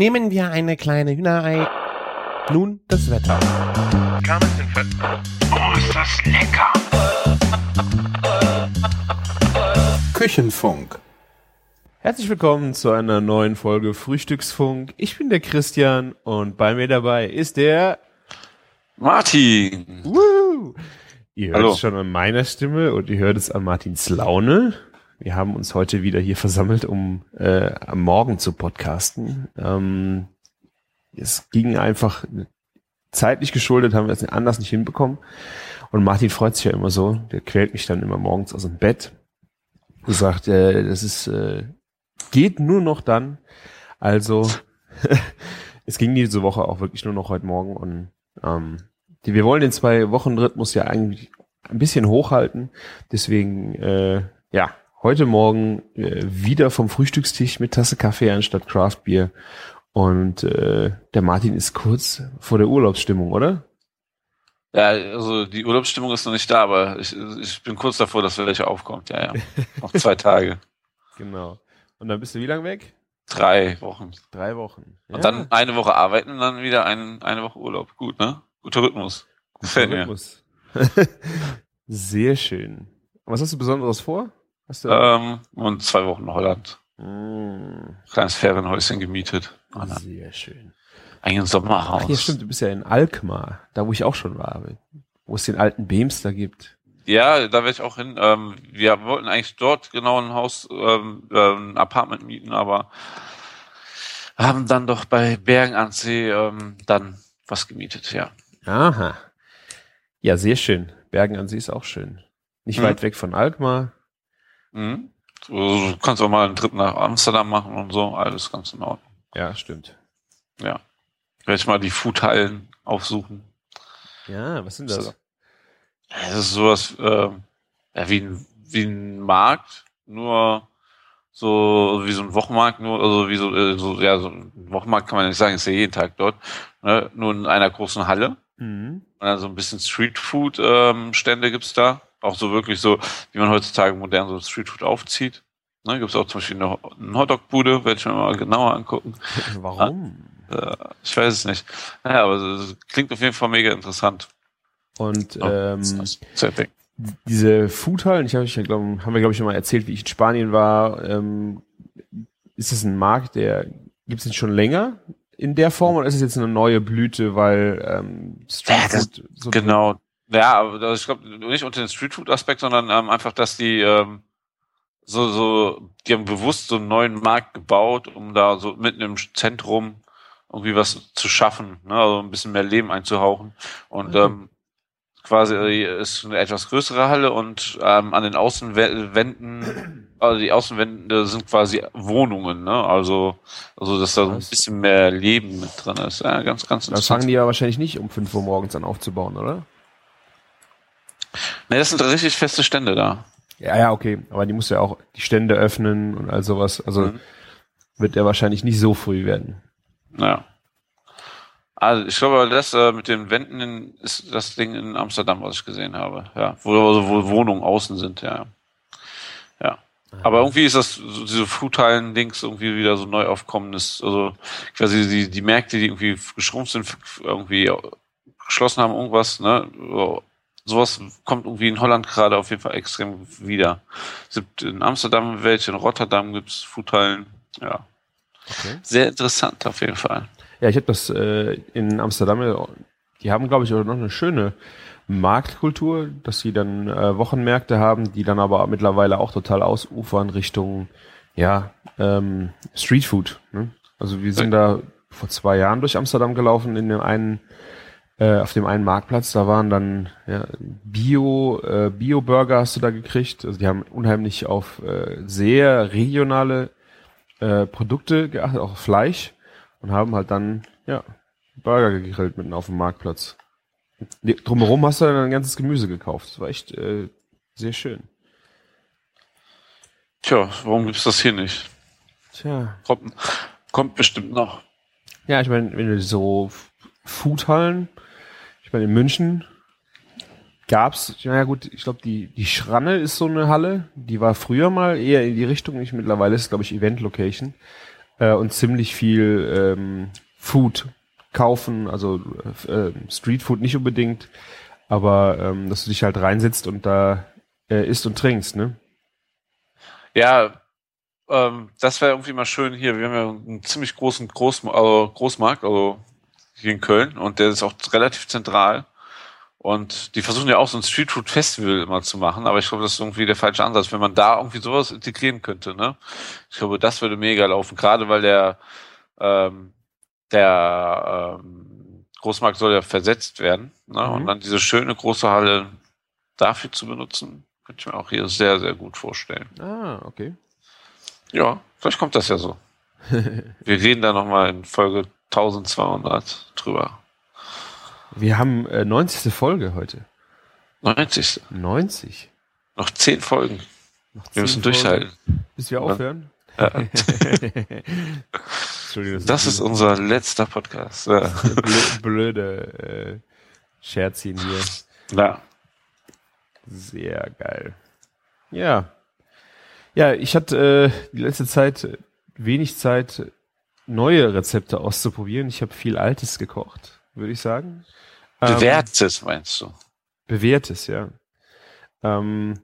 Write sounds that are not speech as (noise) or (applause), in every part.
Nehmen wir eine kleine Hühnerei. Nun das Wetter. Oh, ist das lecker! Küchenfunk. Herzlich willkommen zu einer neuen Folge Frühstücksfunk. Ich bin der Christian und bei mir dabei ist der Martin! Woo! Ihr hört Hallo. es schon an meiner Stimme und ihr hört es an Martins Laune. Wir haben uns heute wieder hier versammelt, um äh, am Morgen zu podcasten. Ähm, es ging einfach zeitlich geschuldet, haben wir es anders nicht hinbekommen. Und Martin freut sich ja immer so. Der quält mich dann immer morgens aus dem Bett und sagt, äh, das ist äh, geht nur noch dann. Also (laughs) es ging diese Woche auch wirklich nur noch heute Morgen und ähm, die, wir wollen den zwei Wochen Rhythmus ja eigentlich ein bisschen hochhalten. Deswegen äh, ja heute Morgen äh, wieder vom Frühstückstisch mit Tasse Kaffee anstatt Craftbier und äh, der Martin ist kurz vor der Urlaubsstimmung, oder? Ja, also die Urlaubsstimmung ist noch nicht da, aber ich, ich bin kurz davor, dass welche aufkommt. Ja, ja. Noch zwei (laughs) Tage. Genau. Und dann bist du wie lange weg? Drei Wochen. Drei Wochen. Und dann eine Woche arbeiten und dann wieder ein, eine Woche Urlaub. Gut, ne? Guter Rhythmus. Gefällt mir. Rhythmus. (laughs) Sehr schön. Was hast du Besonderes vor? Du Ähm, und zwei Wochen in Holland. Mm, Kleines Ferienhäuschen gemietet. Und dann sehr schön. Ein Sommerhaus. Ach ja, stimmt, du bist ja in Alkmaar, da wo ich auch schon war, wo es den alten Beams da gibt. Ja, da werde ich auch hin. Ähm, wir wollten eigentlich dort genau ein Haus, ähm, äh, ein Apartment mieten, aber haben dann doch bei Bergen an See ähm, dann was gemietet, ja. Aha. Ja, sehr schön. Bergen an See ist auch schön. Nicht Mhm. weit weg von Alkmaar. Mhm. Du kannst auch mal einen Trip nach Amsterdam machen und so, alles ganz in Ordnung. Ja, stimmt. Ja. Werde ich mal die Foodhallen aufsuchen. Ja, was sind das? Es ist sowas äh, ja, wie, ein, wie ein Markt, nur so wie so ein Wochenmarkt, nur also wie so, äh, so ja so ein Wochenmarkt kann man nicht sagen, ist ja jeden Tag dort, ne? nur in einer großen Halle Mhm. und dann so ein bisschen Streetfood ähm, gibt's da, auch so wirklich so, wie man heutzutage modern so Streetfood aufzieht. Ne, gibt's auch zum Beispiel eine, eine Hotdog-Bude, werde ich mir mal genauer angucken. (laughs) Warum? Äh, ich weiß es nicht. Naja, aber es klingt auf jeden Fall mega interessant. Und Oh, ähm, das Setting. diese Foodhallen, ich habe ich glaub, haben wir glaube ich schon mal erzählt, wie ich in Spanien war. Ähm, ist es ein Markt, der gibt es den schon länger in der Form oder ist es jetzt eine neue Blüte, weil ähm, Ja, das- Streetfood so Genau. Ja, aber ich glaube nicht unter den Streetfood-Aspekt, sondern ähm, einfach, dass die ähm, so, so, die haben bewusst so einen neuen Markt gebaut, um da so mitten im Zentrum irgendwie was zu schaffen, ne? also ein bisschen mehr Leben einzuhauchen. Und Mhm. ähm, quasi äh, ist eine etwas größere Halle und ähm, an den Außenwänden, also die Außenwände sind quasi Wohnungen, ne? Also, also dass da so ein bisschen mehr Leben mit drin ist. Ja, ganz, ganz Das fangen die ja wahrscheinlich nicht um 5 Uhr morgens an aufzubauen, oder? Ne, das sind richtig feste Stände da. Ja, ja, okay. Aber die muss ja auch die Stände öffnen und all sowas. Also Mhm. wird er wahrscheinlich nicht so früh werden. Ja. Also ich glaube, das äh, mit den Wänden ist das Ding in Amsterdam, was ich gesehen habe. Ja, wo, also, wo Wohnungen außen sind, ja. Ja. Aber irgendwie ist das so diese Foodhallen-Dings irgendwie wieder so neu aufkommendes, also quasi die, die Märkte, die irgendwie geschrumpft sind, irgendwie geschlossen haben, irgendwas, ne? So, sowas kommt irgendwie in Holland gerade auf jeden Fall extrem wieder. Es gibt in Amsterdam welche, in Rotterdam gibt's Foodhallen, ja. Okay. Sehr interessant auf jeden Fall. Ja, ich habe das äh, in Amsterdam, äh, die haben, glaube ich, auch noch eine schöne Marktkultur, dass sie dann äh, Wochenmärkte haben, die dann aber mittlerweile auch total ausufern Richtung, ja, ähm, Streetfood. Ne? Also wir sind da vor zwei Jahren durch Amsterdam gelaufen in dem einen, auf dem einen Marktplatz, da waren dann ja, Bio, äh, Bio-Burger hast du da gekriegt. Also die haben unheimlich auf äh, sehr regionale äh, Produkte geachtet, auch Fleisch und haben halt dann, ja, Burger gegrillt mitten auf dem Marktplatz. Drumherum hast du dann ein ganzes Gemüse gekauft. Das war echt äh, sehr schön. Tja, warum gibt's das hier nicht? Tja. Kommt, kommt bestimmt noch. Ja, ich meine, wenn du so Foodhallen, ich meine, in München gab's, naja gut, ich glaube, die, die Schranne ist so eine Halle, die war früher mal eher in die Richtung, nicht mittlerweile ist, glaube ich, Event Location. äh, und ziemlich viel ähm, Food kaufen, also äh, Streetfood nicht unbedingt, aber ähm, dass du dich halt reinsetzt und da äh, isst und trinkst, ne? Ja, ähm, das wäre irgendwie mal schön hier. Wir haben ja einen ziemlich großen Groß, also Großmarkt, also in Köln und der ist auch relativ zentral. Und die versuchen ja auch so ein Street Food Festival immer zu machen, aber ich glaube, das ist irgendwie der falsche Ansatz, wenn man da irgendwie sowas integrieren könnte. Ne? Ich glaube, das würde mega laufen, gerade weil der ähm, der ähm, Großmarkt soll ja versetzt werden. Ne? Mhm. Und dann diese schöne große Halle dafür zu benutzen, könnte ich mir auch hier sehr, sehr gut vorstellen. Ah, okay. Ja, vielleicht kommt das ja so. (laughs) Wir reden da nochmal in Folge 1200 drüber. Wir haben äh, 90. Folge heute. 90. 90. Noch 10 Folgen. Noch 10 wir müssen Folgen, durchhalten. Bis wir aufhören? Ja. (laughs) Entschuldigung. Das, ist unser letzter Podcast. Ja. Blöde, blöde äh, Scherzchen hier. Ja. Sehr geil. Ja. Ja, ich hatte äh, die letzte Zeit wenig Zeit, neue Rezepte auszuprobieren. Ich habe viel Altes gekocht, würde ich sagen. Bewährtes, ähm, meinst du? Bewährtes, ja. Ähm,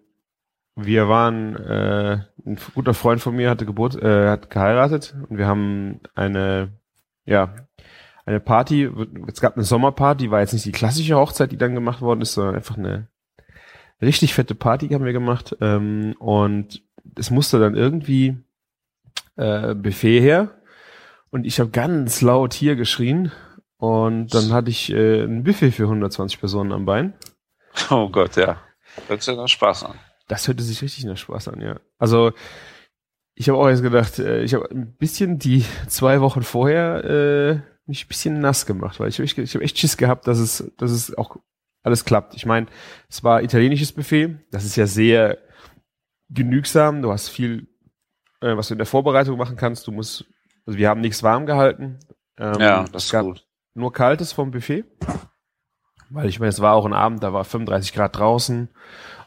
wir waren, äh, ein guter Freund von mir hatte Geburt, äh, hat geheiratet und wir haben eine, ja, eine Party, es gab eine Sommerparty, war jetzt nicht die klassische Hochzeit, die dann gemacht worden ist, sondern einfach eine richtig fette Party haben wir gemacht ähm, und es musste dann irgendwie äh, Buffet her und ich habe ganz laut hier geschrien und dann hatte ich äh, ein Buffet für 120 Personen am Bein. Oh Gott, ja. Hört sich nach Spaß an. Das hörte sich richtig nach Spaß an, ja. Also ich habe auch jetzt gedacht, äh, ich habe ein bisschen die zwei Wochen vorher äh, mich ein bisschen nass gemacht, weil ich, ich, ich habe echt Schiss gehabt, dass es, dass es auch alles klappt. Ich meine, es war italienisches Buffet, das ist ja sehr genügsam, du hast viel, äh, was du in der Vorbereitung machen kannst. Du musst, also wir haben nichts warm gehalten. Ähm, ja, das ist gut. Nur kaltes vom Buffet. Weil ich meine, es war auch ein Abend, da war 35 Grad draußen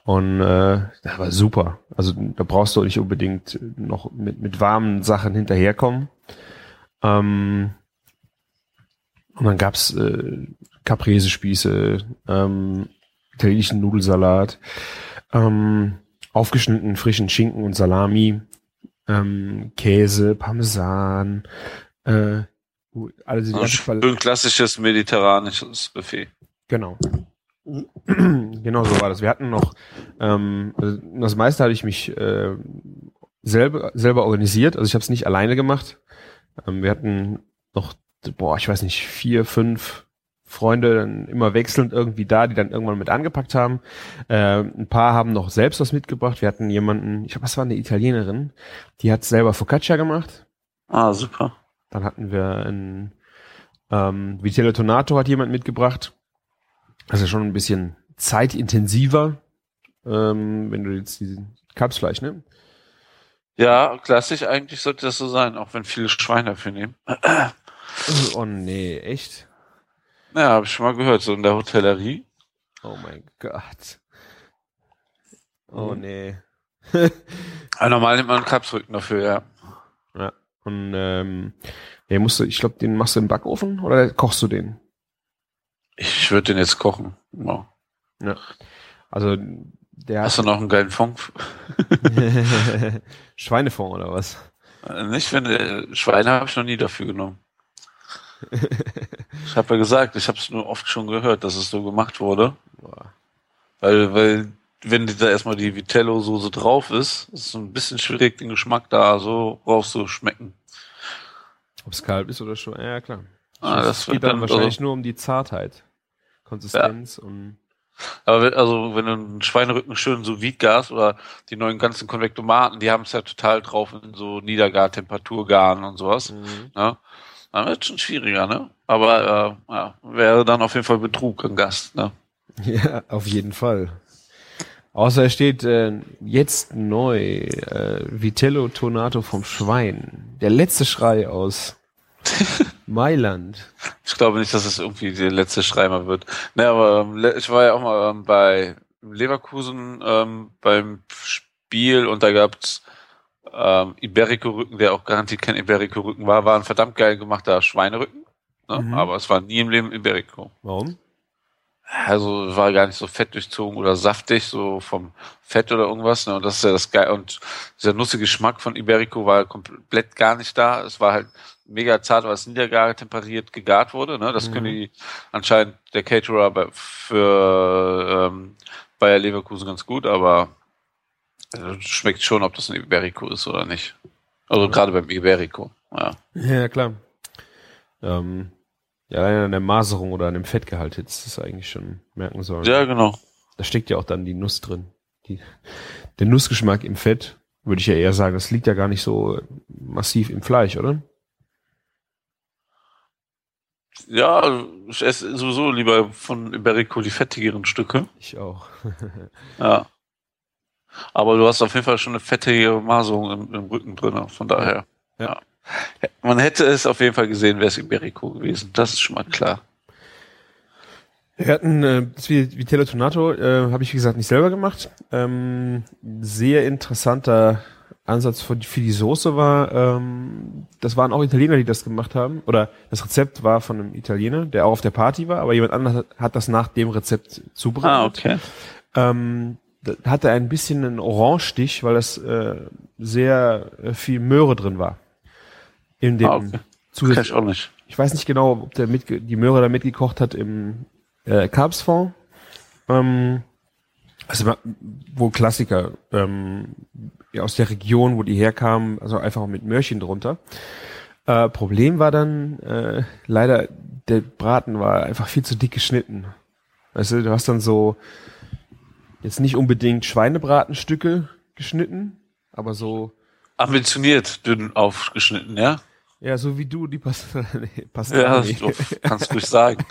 und äh, das war super. Also da brauchst du nicht unbedingt noch mit, mit warmen Sachen hinterherkommen. Ähm, und dann gab's äh, Caprese-Spieße, ähm, italienischen Nudelsalat, ähm, aufgeschnittenen frischen Schinken und Salami, ähm, Käse, Parmesan, äh, also schön klassisches mediterranisches Buffet. Genau. (clears throat) genau so war das. Wir hatten noch, ähm, also das meiste hatte ich mich äh, selber, selber organisiert. Also ich habe es nicht alleine gemacht. Ähm, wir hatten noch, boah, ich weiß nicht, vier, fünf Freunde dann immer wechselnd irgendwie da, die dann irgendwann mit angepackt haben. Äh, ein paar haben noch selbst was mitgebracht. Wir hatten jemanden, ich glaube, das war eine Italienerin, die hat selber Focaccia gemacht. Ah, super. Dann hatten wir ein ähm, Vitello Tonato hat jemand mitgebracht. Also schon ein bisschen zeitintensiver, ähm, wenn du jetzt diesen Kalbsfleisch, ne? Ja, klassisch eigentlich sollte das so sein, auch wenn viele Schweine dafür nehmen. oh nee, echt? Ja, habe ich schon mal gehört, so in der Hotellerie. Oh mein Gott. Oh mhm. nee. Aber normal nimmt man einen Kalbsrücken dafür, ja. Ja. Und ähm, ja, musst du, ich glaube, den machst du im Backofen oder kochst du den? Ich würde den jetzt kochen. Ja. ja. Also der Hast du noch einen geilen Fond? (laughs) Schweinefond oder was? Äh, nicht, wenn äh, Schweine habe ich noch nie dafür genommen. Ich habe ja gesagt, ich habe es nur oft schon gehört, dass es so gemacht wurde. Weil, weil, wenn da erstmal die Vitello-Soße drauf ist, ist es ein bisschen schwierig, den Geschmack da so rauszuschmecken. Ob es kalt ist oder schon, ja klar. Ah, das geht dann, dann wahrscheinlich also, nur um die Zartheit, Konsistenz ja. und. Aber wenn, also wenn du einen Schweinerücken schön so Gas oder die neuen ganzen Konvektomaten, die haben es ja total drauf in so Niedergartemperaturgaren und sowas. Mhm. Ne? Dann wird es schon schwieriger, ne? Aber äh, ja, wäre dann auf jeden Fall Betrug im Gast, ne? (laughs) Ja, auf jeden Fall. Außer es steht äh, jetzt neu äh, Vitello Tonato vom Schwein. Der letzte Schrei aus (laughs) Mailand. Ich glaube nicht, dass es irgendwie der letzte Schrei mal wird. Ne, aber ähm, ich war ja auch mal ähm, bei Leverkusen ähm, beim Spiel und da gab's ähm, Iberico-Rücken, der auch garantiert kein Iberico-Rücken war, war ein verdammt geil gemachter Schweinerücken. Ne? Mhm. Aber es war nie im Leben Iberico. Warum? Also war gar nicht so fett durchzogen oder saftig, so vom Fett oder irgendwas. Ne? Und das ist ja das geil. Und dieser nussige Geschmack von Iberico war komplett gar nicht da. Es war halt mega zart, weil es niedergar temperiert gegart wurde. Ne? Das mhm. können die anscheinend der Caterer für ähm, Bayer Leverkusen ganz gut, aber also, schmeckt schon, ob das ein Iberico ist oder nicht. Also ja. gerade beim Iberico. Ja, ja klar. Ähm, ja, allein an der Maserung oder an dem Fettgehalt hättest du das eigentlich schon merken sollen. Ja, genau. Da steckt ja auch dann die Nuss drin. Die, der Nussgeschmack im Fett, würde ich ja eher sagen, das liegt ja gar nicht so massiv im Fleisch, oder? Ja, ich esse sowieso lieber von Iberico die fettigeren Stücke. Ich auch. (laughs) ja. Aber du hast auf jeden Fall schon eine fettige Maserung im, im Rücken drin, von daher. Ja. ja. Man hätte es auf jeden Fall gesehen, wäre es Iberico gewesen. Das ist schon mal klar. Wir hatten äh, das Vitello Tonato, äh, habe ich wie gesagt nicht selber gemacht. Ähm, sehr interessanter Ansatz für, für die Soße war, ähm, das waren auch Italiener, die das gemacht haben. Oder das Rezept war von einem Italiener, der auch auf der Party war, aber jemand anderes hat das nach dem Rezept zubereitet. Ah, okay. Ähm, hatte ein bisschen einen Orangestich, weil das äh, sehr äh, viel Möhre drin war. In dem ah, okay. Zusätzlich. Ich auch nicht. Ich weiß nicht genau, ob der mit, die Möhre da mitgekocht hat im äh, Carbsfond. Ähm, also wo Klassiker ähm, aus der Region, wo die herkamen, also einfach mit Möhrchen drunter. Äh, Problem war dann äh, leider, der Braten war einfach viel zu dick geschnitten. Weißt du, du hast dann so jetzt nicht unbedingt Schweinebratenstücke geschnitten, aber so ambitioniert dünn aufgeschnitten, ja? Ja, so wie du die (laughs) Pasta ja, so, kannst du sagen.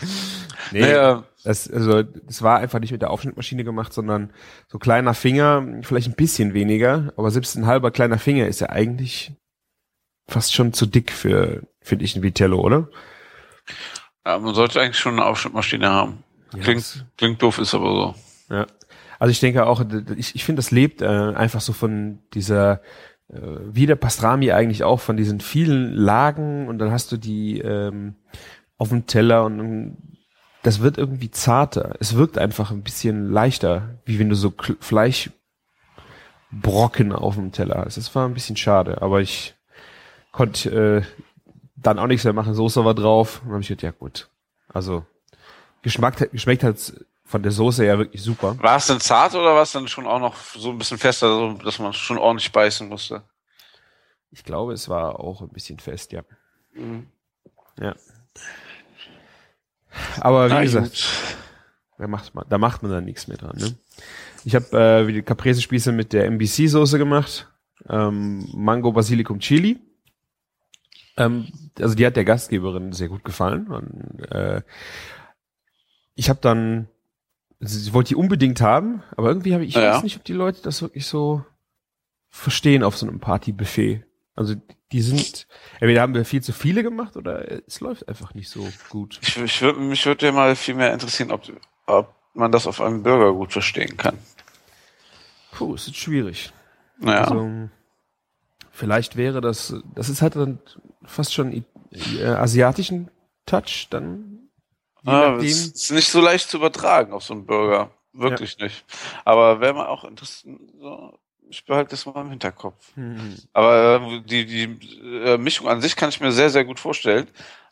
(laughs) nee, naja. das, also, das war einfach nicht mit der Aufschnittmaschine gemacht, sondern so kleiner Finger, vielleicht ein bisschen weniger, aber selbst ein halber kleiner Finger ist ja eigentlich fast schon zu dick für, finde ich, ein Vitello, oder? Ja, man sollte eigentlich schon eine Aufschnittmaschine haben. Klingt, ja, klingt doof, ist aber so. Ja. Also ich denke auch, ich, ich finde, das lebt äh, einfach so von dieser äh, wie der Pastrami eigentlich auch von diesen vielen Lagen und dann hast du die ähm, auf dem Teller und das wird irgendwie zarter. Es wirkt einfach ein bisschen leichter, wie wenn du so Fleischbrocken auf dem Teller hast. Das war ein bisschen schade, aber ich konnte äh, dann auch nichts mehr machen. Soße war drauf und habe ich gedacht, ja gut. Also Geschmack, geschmeckt hat von der Soße ja wirklich super. War es denn zart oder war es dann schon auch noch so ein bisschen fester, so, dass man schon ordentlich beißen musste? Ich glaube, es war auch ein bisschen fest, ja. Mhm. Ja. Aber wie Na, gesagt, da macht man, da macht man dann nichts mehr dran. Ne? Ich habe äh, wie die Caprese-Spieße mit der MBC-Soße gemacht. Ähm, Mango, Basilikum, Chili. Ähm, also die hat der Gastgeberin sehr gut gefallen. Und, äh, ich habe dann also sie wollte die unbedingt haben, aber irgendwie habe ich, ich ja. weiß nicht, ob die Leute das wirklich so verstehen auf so einem Partybuffet. Also die sind, entweder haben wir viel zu viele gemacht oder es läuft einfach nicht so gut. Ich, ich würd, mich würde ja mal viel mehr interessieren, ob, ob man das auf einem Burger gut verstehen kann. Puh, es ist schwierig. Naja. Also, vielleicht wäre das, das ist halt dann fast schon äh, asiatischen Touch, dann Ah, das ist nicht so leicht zu übertragen auf so einen Burger. Wirklich ja. nicht. Aber wäre mal auch interessant, so, ich behalte das mal im Hinterkopf. Mhm. Aber äh, die, die äh, Mischung an sich kann ich mir sehr, sehr gut vorstellen.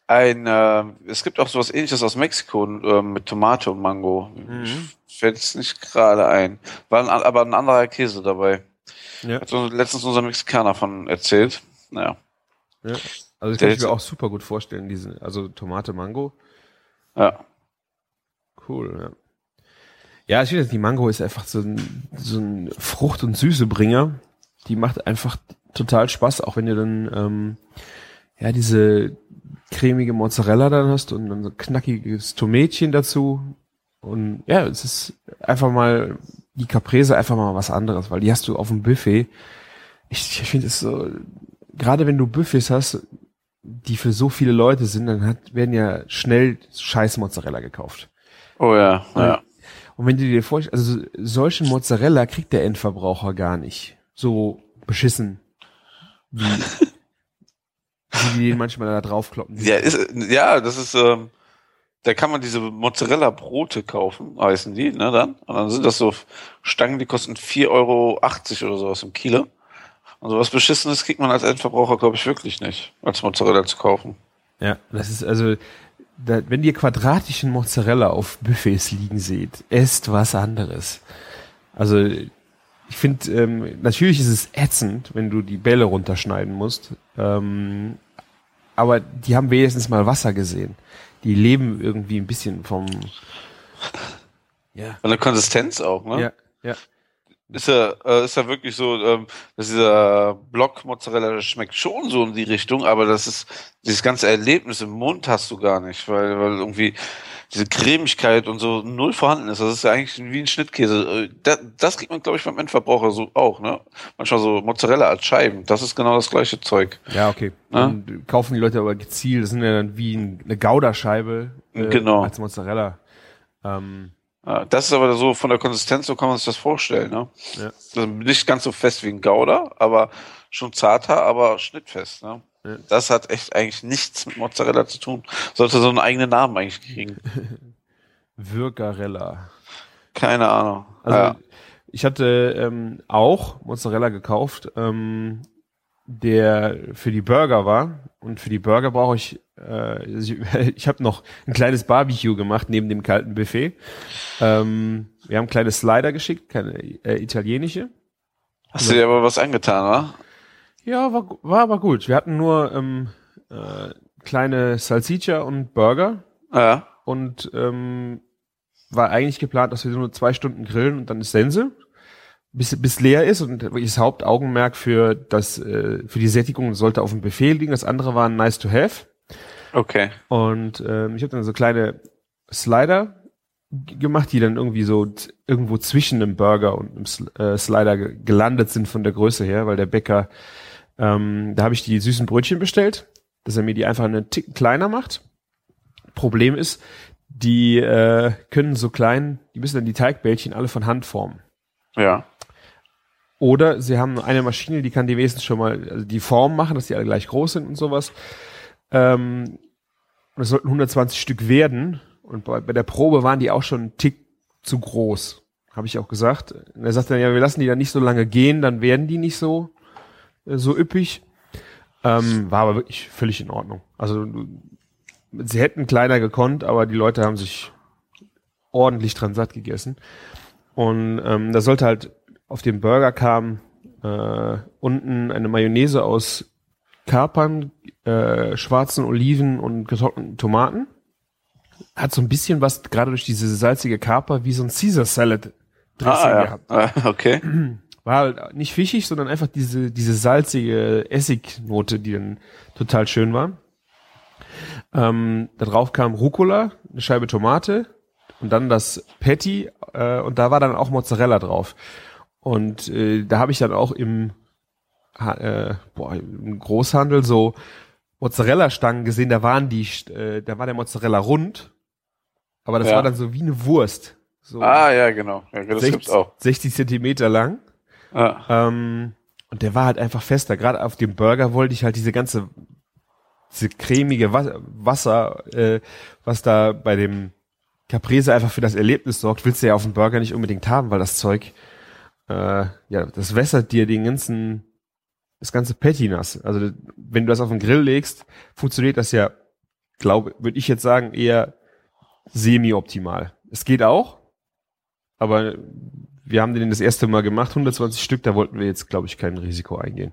Ein, äh, es gibt auch sowas ähnliches aus Mexiko äh, mit Tomate und Mango. Mhm. Fällt es nicht gerade ein. War ein, aber ein anderer Käse dabei. Ja. Hat so letztens unser Mexikaner von erzählt. Naja. Ja. Also das kann ich mir auch super gut vorstellen, diese, also Tomate, Mango. Ja. Cool, ja. Ja, ich finde, die Mango ist einfach so ein, so ein Frucht- und Süßebringer. Die macht einfach total Spaß, auch wenn du dann ähm, ja diese cremige Mozzarella dann hast und dann so knackiges Tomätchen dazu. Und ja, es ist einfach mal die Caprese einfach mal was anderes, weil die hast du auf dem Buffet. Ich, ich finde es so, gerade wenn du Buffets hast, die für so viele Leute sind, dann hat, werden ja schnell scheiß Mozzarella gekauft. Oh ja, und, ja. Und wenn du dir vorstellst, also solchen Mozzarella kriegt der Endverbraucher gar nicht. So beschissen, wie, (laughs) wie die den manchmal da draufkloppen. Ja, ist, ja, das ist, ähm, da kann man diese Mozzarella-Brote kaufen, heißen die, ne, dann. Und dann sind das so Stangen, die kosten 4,80 Euro oder sowas im Kilo. Und sowas Beschissenes kriegt man als Endverbraucher, glaube ich, wirklich nicht, als Mozzarella zu kaufen. Ja, das ist also, da, wenn ihr quadratischen Mozzarella auf Buffets liegen seht, esst was anderes. Also ich finde, ähm, natürlich ist es ätzend, wenn du die Bälle runterschneiden musst. Ähm, aber die haben wenigstens mal Wasser gesehen. Die leben irgendwie ein bisschen vom. Ja. Von der Konsistenz auch, ne? Ja, ja. Ist ja, äh, ist ja wirklich so, ähm, dass dieser Block Mozzarella schmeckt schon so in die Richtung, aber das ist, dieses ganze Erlebnis im Mund hast du gar nicht, weil, weil irgendwie diese Cremigkeit und so null vorhanden ist. Das ist ja eigentlich wie ein Schnittkäse. Das, das kriegt man, glaube ich, beim Endverbraucher so auch, ne? Manchmal so Mozzarella als Scheiben. Das ist genau das gleiche Zeug. Ja, okay. Ne? Dann kaufen die Leute aber gezielt. Das sind ja dann wie eine Gouda-Scheibe äh, genau. als Mozzarella. Ähm, das ist aber so von der Konsistenz, so kann man sich das vorstellen. Ne? Ja. Also nicht ganz so fest wie ein Gouda, aber schon zarter, aber schnittfest. Ne? Ja. Das hat echt eigentlich nichts mit Mozzarella zu tun. Sollte so einen eigenen Namen eigentlich kriegen. (laughs) Würgarella. Keine Ahnung. Also ja. ich hatte ähm, auch Mozzarella gekauft, ähm, der für die Burger war. Und für die Burger brauche ich äh, (laughs) ich, habe noch ein kleines Barbecue gemacht neben dem kalten Buffet. Ähm, wir haben kleine Slider geschickt, keine äh, italienische. Hast du dir aber was angetan, wa? Ja, war, war aber gut. Wir hatten nur ähm, äh, kleine Salsiccia und Burger. Ja. Und ähm, war eigentlich geplant, dass wir nur zwei Stunden grillen und dann ist Sense, bis, bis leer ist und das Hauptaugenmerk für das äh, für die Sättigung sollte auf dem Buffet liegen. Das andere war nice to have. Okay. Und ähm, ich habe dann so kleine Slider gemacht, die dann irgendwie so irgendwo zwischen einem Burger und einem äh, Slider gelandet sind von der Größe her, weil der Bäcker, ähm, da habe ich die süßen Brötchen bestellt, dass er mir die einfach einen Tick kleiner macht. Problem ist, die äh, können so klein, die müssen dann die Teigbällchen alle von Hand formen. Ja. Oder sie haben eine Maschine, die kann die wenigstens schon mal also die Form machen, dass die alle gleich groß sind und sowas. Ähm, und es sollten 120 Stück werden. Und bei, bei der Probe waren die auch schon einen Tick zu groß. Habe ich auch gesagt. Und er sagte dann, ja, wir lassen die dann nicht so lange gehen, dann werden die nicht so, äh, so üppig. Ähm, war aber wirklich völlig in Ordnung. Also sie hätten kleiner gekonnt, aber die Leute haben sich ordentlich dran satt gegessen. Und ähm, da sollte halt auf dem Burger kam äh, unten eine Mayonnaise aus Kapern, äh, schwarzen Oliven und getrockneten Tomaten. Hat so ein bisschen was, gerade durch diese salzige Kaper, wie so ein Caesar Salad Dressing ah, ja. gehabt. Ah, okay. (clears throat) War halt nicht fischig, sondern einfach diese, diese salzige Essignote, die dann total schön war. Ähm, da drauf kam Rucola, eine Scheibe Tomate und dann das Patty äh, und da war dann auch Mozzarella drauf. Und äh, da habe ich dann auch im äh, boah, im Großhandel so Mozzarella-Stangen gesehen, da waren die, äh, da war der Mozzarella rund, aber das ja. war dann so wie eine Wurst. So ah, ja, genau. Ja, das 60, gibt's auch. 60 Zentimeter lang. Ah. Ähm, und der war halt einfach fester. Gerade auf dem Burger wollte ich halt diese ganze, diese cremige Wasser, äh, was da bei dem Caprese einfach für das Erlebnis sorgt, willst du ja auf dem Burger nicht unbedingt haben, weil das Zeug, äh, ja, das wässert dir den ganzen das ganze Patty nass. Also wenn du das auf den Grill legst, funktioniert das ja, glaube, würde ich jetzt sagen, eher semi-optimal. Es geht auch, aber wir haben den das erste Mal gemacht, 120 Stück, da wollten wir jetzt, glaube ich, kein Risiko eingehen.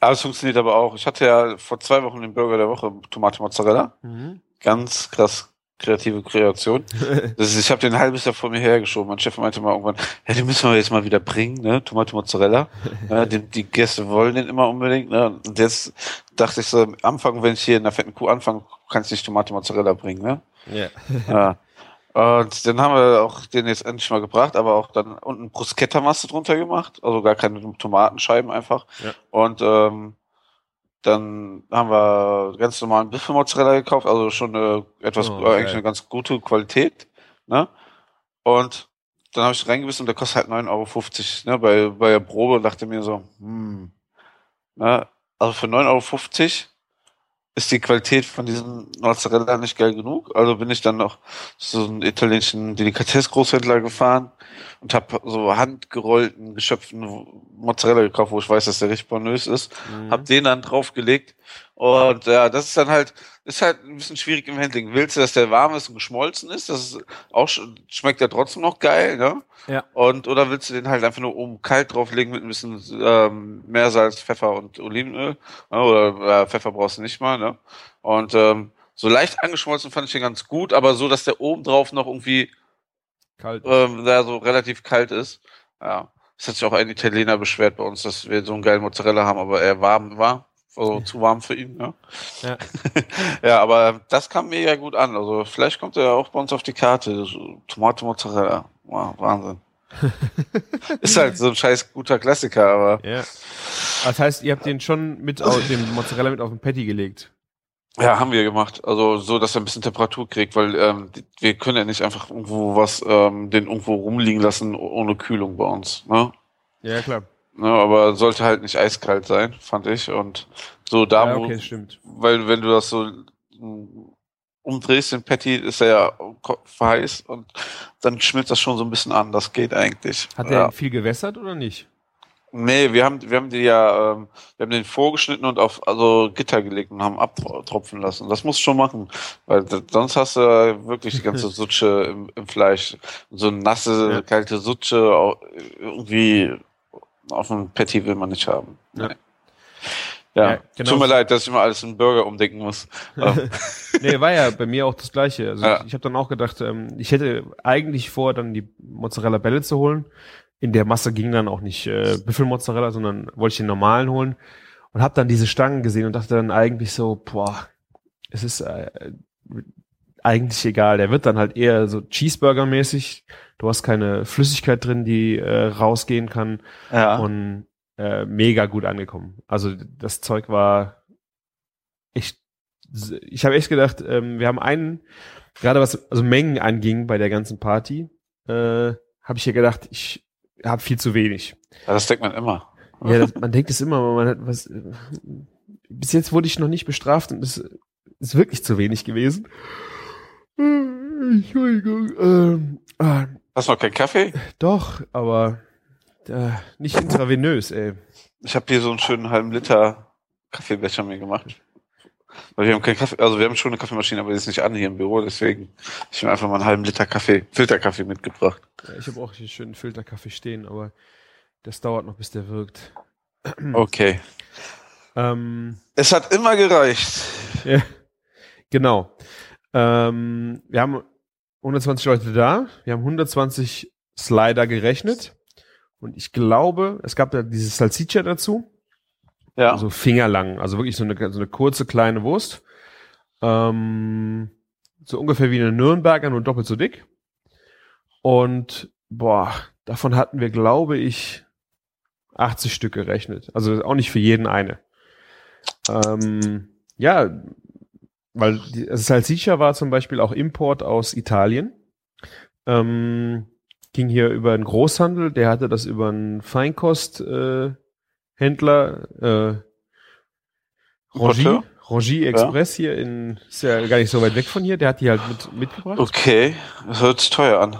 Aber es funktioniert aber auch. Ich hatte ja vor zwei Wochen den Burger der Woche Tomate Mozzarella. Mhm. Ganz krass kreative Kreation. (laughs) Das ist, ich habe den ein halbes Jahr vor mir hergeschoben. Mein Chef meinte mal irgendwann, ja, den müssen wir jetzt mal wieder bringen, ne? Tomate Mozzarella. (laughs) ja, die, die Gäste wollen den immer unbedingt. Ne? Und jetzt dachte ich so, am Anfang, wenn ich hier in der fetten Kuh anfange, kannst du nicht Tomate Mozzarella bringen, ne? Yeah. ja. Und dann haben wir auch den jetzt endlich mal gebracht, aber auch dann unten Bruschetta-Masse drunter gemacht, also gar keine Tomatenscheiben einfach. Ja. Und ähm, dann haben wir ganz normalen Büffelmozzarella gekauft, also schon eine, etwas, oh, eigentlich eine ganz gute Qualität. Ne? Und dann habe ich reingebissen und der kostet halt 9,50 Euro ne, bei, bei der Probe und dachte mir so, hm, ne, also für 9,50 Euro ist die Qualität von diesem Mozzarella nicht geil genug. Also bin ich dann noch zu so einem italienischen Delikatess-Großhändler gefahren und habe so handgerollten, geschöpften Mozzarella gekauft, wo ich weiß, dass der richtig bonös ist. Mhm. Hab den dann draufgelegt und ja, das ist dann halt, ist halt ein bisschen schwierig im Handling. Willst du, dass der warm ist und geschmolzen ist? Das ist auch schmeckt ja trotzdem noch geil, ne? Ja. Und oder willst du den halt einfach nur oben kalt drauflegen mit ein bisschen ähm, Meersalz, Pfeffer und Olivenöl? Ne? Oder äh, Pfeffer brauchst du nicht mal, ne? Und ähm, so leicht angeschmolzen fand ich den ganz gut, aber so, dass der oben drauf noch irgendwie kalt ähm, da so relativ kalt ist. Ja. Es hat sich auch ein Italiener beschwert bei uns, dass wir so einen geilen Mozzarella haben, aber er warm war. Also (laughs) zu warm für ihn, ne? Ja. (laughs) ja, aber das kam mega gut an. Also vielleicht kommt er ja auch bei uns auf die Karte. Tomate Mozzarella. Wow, Wahnsinn. (laughs) ist halt so ein scheiß guter Klassiker, aber. Ja. Das heißt, ihr habt den schon mit auf, dem Mozzarella mit auf den Patty gelegt. Ja, haben wir gemacht. Also so, dass er ein bisschen Temperatur kriegt, weil ähm, wir können ja nicht einfach irgendwo was, ähm, den irgendwo rumliegen lassen ohne Kühlung bei uns. Ne? Ja, klar. Ne, aber sollte halt nicht eiskalt sein, fand ich. Und so da, ja, okay, stimmt. weil wenn du das so umdrehst, den Patty ist er ja heiß und dann schmilzt das schon so ein bisschen an. Das geht eigentlich. Hat er ja. viel gewässert oder nicht? Nee, wir haben, wir haben die ja, ähm, wir haben den vorgeschnitten und auf also Gitter gelegt und haben abtropfen lassen. Das musst du schon machen, weil sonst hast du wirklich die ganze (laughs) Sutsche im, im Fleisch. So eine nasse, ja. kalte Sutsche irgendwie auf dem Patty will man nicht haben. Ja. Ja, ja genau. tut mir leid, dass ich mal alles in Burger umdenken muss. (laughs) Nee, war ja bei mir auch das Gleiche. Also ja. ich, ich habe dann auch gedacht, ähm, ich hätte eigentlich vor, dann die Mozzarella Bälle zu holen. In der Masse ging dann auch nicht äh, Büffelmozzarella, sondern wollte ich den normalen holen und habe dann diese Stangen gesehen und dachte dann eigentlich so, boah, es ist äh, eigentlich egal. Der wird dann halt eher so Cheeseburger-mäßig. Du hast keine Flüssigkeit drin, die äh, rausgehen kann. Ja. Und äh, mega gut angekommen. Also das Zeug war echt. Ich habe echt gedacht, ähm, wir haben einen, gerade was also Mengen anging bei der ganzen Party, äh, habe ich ja gedacht, ich habe viel zu wenig. Ja, das denkt man immer. Ja, das, man denkt es immer, aber man hat was. Bis jetzt wurde ich noch nicht bestraft und es ist wirklich zu wenig gewesen. Entschuldigung. Ähm, ah, Hast du noch keinen Kaffee? Doch, aber äh, nicht intravenös, ey. Ich habe hier so einen schönen halben Liter Kaffeebecher mir gemacht. Weil wir haben keinen Kaffee, also wir haben schon eine Kaffeemaschine, aber die ist nicht an hier im Büro, deswegen habe ich mir einfach mal einen halben Liter Kaffee, Filterkaffee mitgebracht. Ja, ich habe auch hier schönen Filterkaffee stehen, aber das dauert noch, bis der wirkt. Okay. Ähm, es hat immer gereicht. Ja, genau. Ähm, wir haben 120 Leute da, wir haben 120 Slider gerechnet. Und ich glaube, es gab ja dieses Salsiccia dazu. Ja. So fingerlang, also wirklich so eine, so eine kurze kleine Wurst. Ähm, so ungefähr wie eine Nürnberger, nur doppelt so dick. Und boah, davon hatten wir, glaube ich, 80 Stück gerechnet. Also auch nicht für jeden eine. Ähm, ja, weil die, Salsiccia war zum Beispiel auch Import aus Italien. Ähm, ging hier über einen Großhandel, der hatte das über einen Feinkosthändler, äh, äh, Rangy, Rangy Express ja. hier in, ist ja gar nicht so weit weg von hier, der hat die halt mit, mitgebracht. Okay, das hört sich teuer an.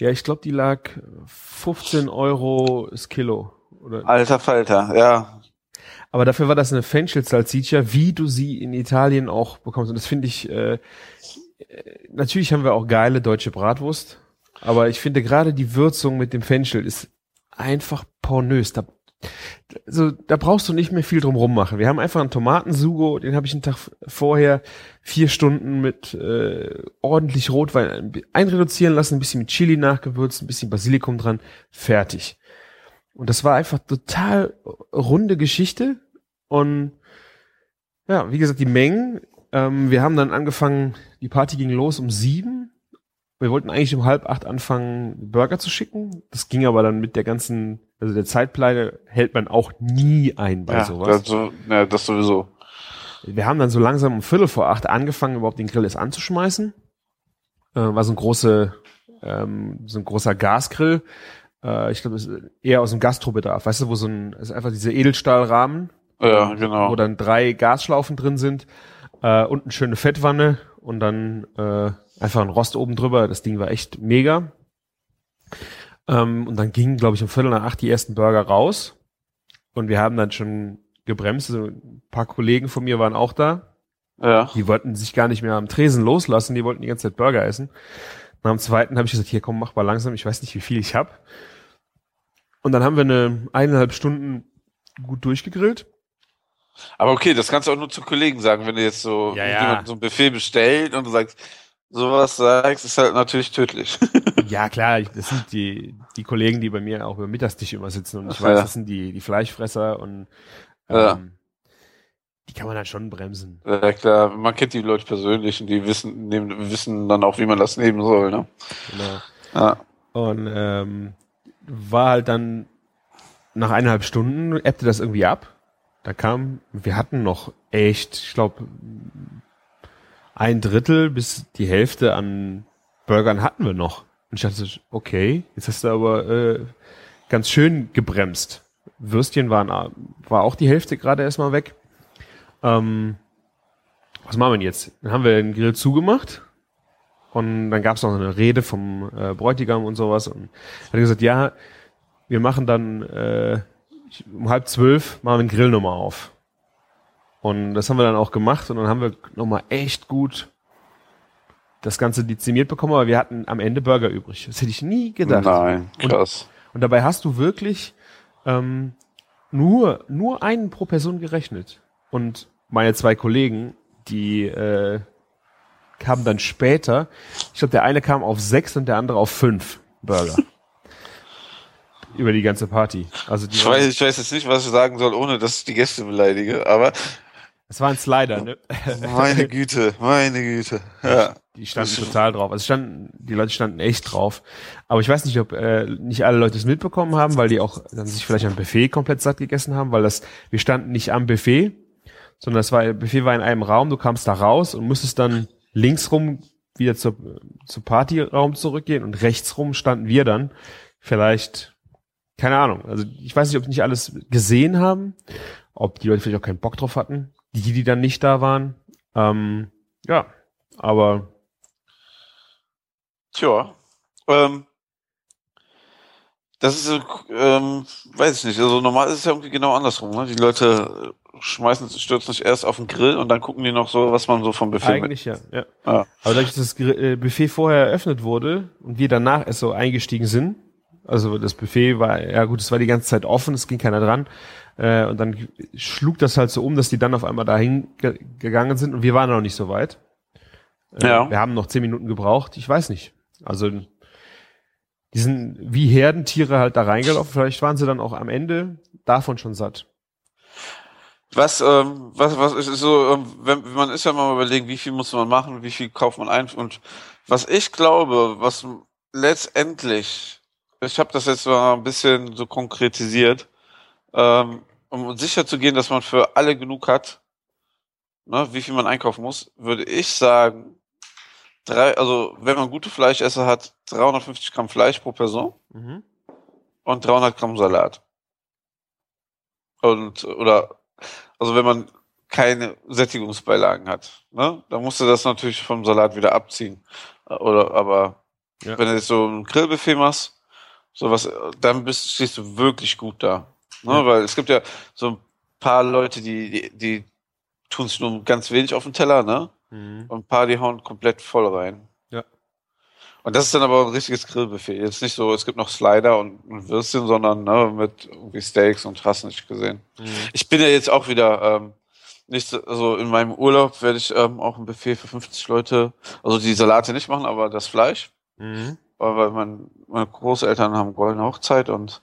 Ja, ich glaube, die lag 15 Euro das Kilo. Oder? Alter Falter, ja. Aber dafür war das eine Fenchel Salsiccia, wie du sie in Italien auch bekommst. Und das finde ich, äh, natürlich haben wir auch geile deutsche Bratwurst. Aber ich finde gerade die Würzung mit dem Fenchel ist einfach pornös. Da, also, da brauchst du nicht mehr viel drum rummachen. Wir haben einfach einen Tomatensugo, den habe ich einen Tag vorher vier Stunden mit äh, ordentlich Rotwein einreduzieren lassen, ein bisschen mit Chili nachgewürzt, ein bisschen Basilikum dran, fertig. Und das war einfach total runde Geschichte. Und ja, wie gesagt, die Mengen. Ähm, wir haben dann angefangen, die Party ging los um sieben wir wollten eigentlich um halb acht anfangen, Burger zu schicken. Das ging aber dann mit der ganzen, also der Zeitpleite hält man auch nie ein bei ja, sowas. Das, ja, das sowieso. Wir haben dann so langsam um Viertel vor acht angefangen, überhaupt den Grill erst anzuschmeißen. Äh, war so eine große ähm, so ein großer Gasgrill. Äh, ich glaube, das ist eher aus dem Gastrobedarf. Weißt du, wo so ein, ist einfach diese Edelstahlrahmen, Ja, genau. wo dann drei Gasschlaufen drin sind, äh, und eine schöne Fettwanne und dann äh, einfach ein Rost oben drüber. Das Ding war echt mega. Ähm, und dann gingen, glaube ich, um Viertel nach acht die ersten Burger raus. Und wir haben dann schon gebremst. Also ein paar Kollegen von mir waren auch da. ja. Die wollten sich gar nicht mehr am Tresen loslassen, die wollten die ganze Zeit Burger essen. Nach dem zweiten habe ich gesagt, hier komm, mach mal langsam, ich weiß nicht, wie viel ich hab. Und dann haben wir eine eineinhalb Stunden gut durchgegrillt. Aber okay, das kannst du auch nur zu Kollegen sagen, wenn du jetzt so Ja, ja. jemand so ein Buffet bestellt und du sagst, sowas sagst, ist halt natürlich tödlich. (laughs) Ja, klar, das sind die, die Kollegen, die bei mir auch über Mittagstisch immer sitzen und ich Ach, weiß, ja. das sind die, die Fleischfresser und ähm, Ja. die kann man dann schon bremsen. ja klar, man kennt die Leute persönlich und die wissen, nehmen, wissen dann auch, wie man das nehmen soll, ne? Genau. Ja. Und ähm, war halt dann nach eineinhalb Stunden ebbte das irgendwie ab. Da kam, wir hatten noch echt, ich glaube, ein Drittel bis die Hälfte an Burgern hatten wir noch. Und ich dachte, okay, jetzt hast du aber äh, ganz schön gebremst. Würstchen waren war auch die Hälfte gerade erstmal weg. Ähm, was machen wir denn jetzt? Dann haben wir den Grill zugemacht und dann gab es noch eine Rede vom äh, Bräutigam und sowas. Und er hat gesagt, ja, wir machen dann äh, um halb zwölf machen wir den Grill nochmal auf. Und das haben wir dann auch gemacht und dann haben wir nochmal echt gut das Ganze dezimiert bekommen, aber wir hatten am Ende Burger übrig. Das hätte ich nie gedacht. Nein, krass. Und dabei hast du wirklich ähm, nur, nur einen pro Person gerechnet. Und meine zwei Kollegen, die äh, kamen dann später, ich glaube, der eine kam auf sechs und der andere auf fünf Burger. (laughs) Über die ganze Party. Also die Ich weiß, ich weiß jetzt nicht, was ich sagen soll, ohne dass ich die Gäste beleidige, aber es war ein Slider, ne? meine Güte, meine Güte. Ja. Die standen total drauf. Also standen, die Leute standen echt drauf. Aber ich weiß nicht, ob äh, nicht alle Leute es mitbekommen haben, weil die auch dann sich vielleicht am Buffet komplett satt gegessen haben, weil das, wir standen nicht am Buffet, sondern das war, Buffet war in einem Raum, du kamst da raus und musstest dann links rum wieder zur, zur Partyraum zurückgehen und rechts rum standen wir dann. Vielleicht, keine Ahnung. Also ich weiß nicht, ob nicht alles gesehen haben, ob die Leute vielleicht auch keinen Bock drauf hatten, die, die dann nicht da waren. Ähm, ja, aber Tja. Ähm, das ist ähm, weiß ich nicht. Also normal ist es ja irgendwie genau andersrum. Ne? Die Leute schmeißen, stürzen sich erst auf den Grill und dann gucken die noch so, was man so vom Buffet mit. Eigentlich ja, ja. Ja. Aber dadurch, dass das äh, Buffet vorher eröffnet wurde und wir danach erst so eingestiegen sind, also das Buffet war, ja gut, es war die ganze Zeit offen, es ging keiner dran. Äh, und dann schlug das halt so um, dass die dann auf einmal dahin ge gegangen sind und wir waren noch nicht so weit. Äh, Ja. Wir haben noch zehn Minuten gebraucht, ich weiß nicht. Also die sind wie Herdentiere halt da reingelaufen. Vielleicht waren sie dann auch am Ende davon schon satt. Was, ähm, was, was ist so, ähm, wenn, man ist ja mal überlegen, wie viel muss man machen, wie viel kauft man ein und was ich glaube, was letztendlich, ich habe das jetzt mal ein bisschen so konkretisiert, ähm, um sicher zu gehen, dass man für alle genug hat, ne, wie viel man einkaufen muss, würde ich sagen, drei, also wenn man gute Fleischesser hat, 350 Gramm Fleisch pro Person Mhm. und 300 Gramm Salat. Und, oder, also wenn man keine Sättigungsbeilagen hat, ne, dann musst du das natürlich vom Salat wieder abziehen. Oder, aber Ja. wenn du jetzt so ein Grillbuffet machst, sowas, dann bist, stehst du wirklich gut da. Ne, Ja. weil es gibt ja so ein paar Leute, die, die, die tun sich nur ganz wenig auf den Teller, ne? Mhm. Und ein paar, die hauen komplett voll rein. Ja. Und das ist dann aber ein richtiges Grillbuffet. Jetzt nicht so, es gibt noch Slider und, und Würstchen, sondern ne, mit irgendwie Steaks und hast nicht gesehen. Mhm. Ich bin ja jetzt auch wieder, ähm, nicht so, also in meinem Urlaub werde ich ähm, auch ein Buffet für 50 Leute, also die Salate nicht machen, aber das Fleisch. Mhm. Weil mein, meine Großeltern haben goldene Hochzeit und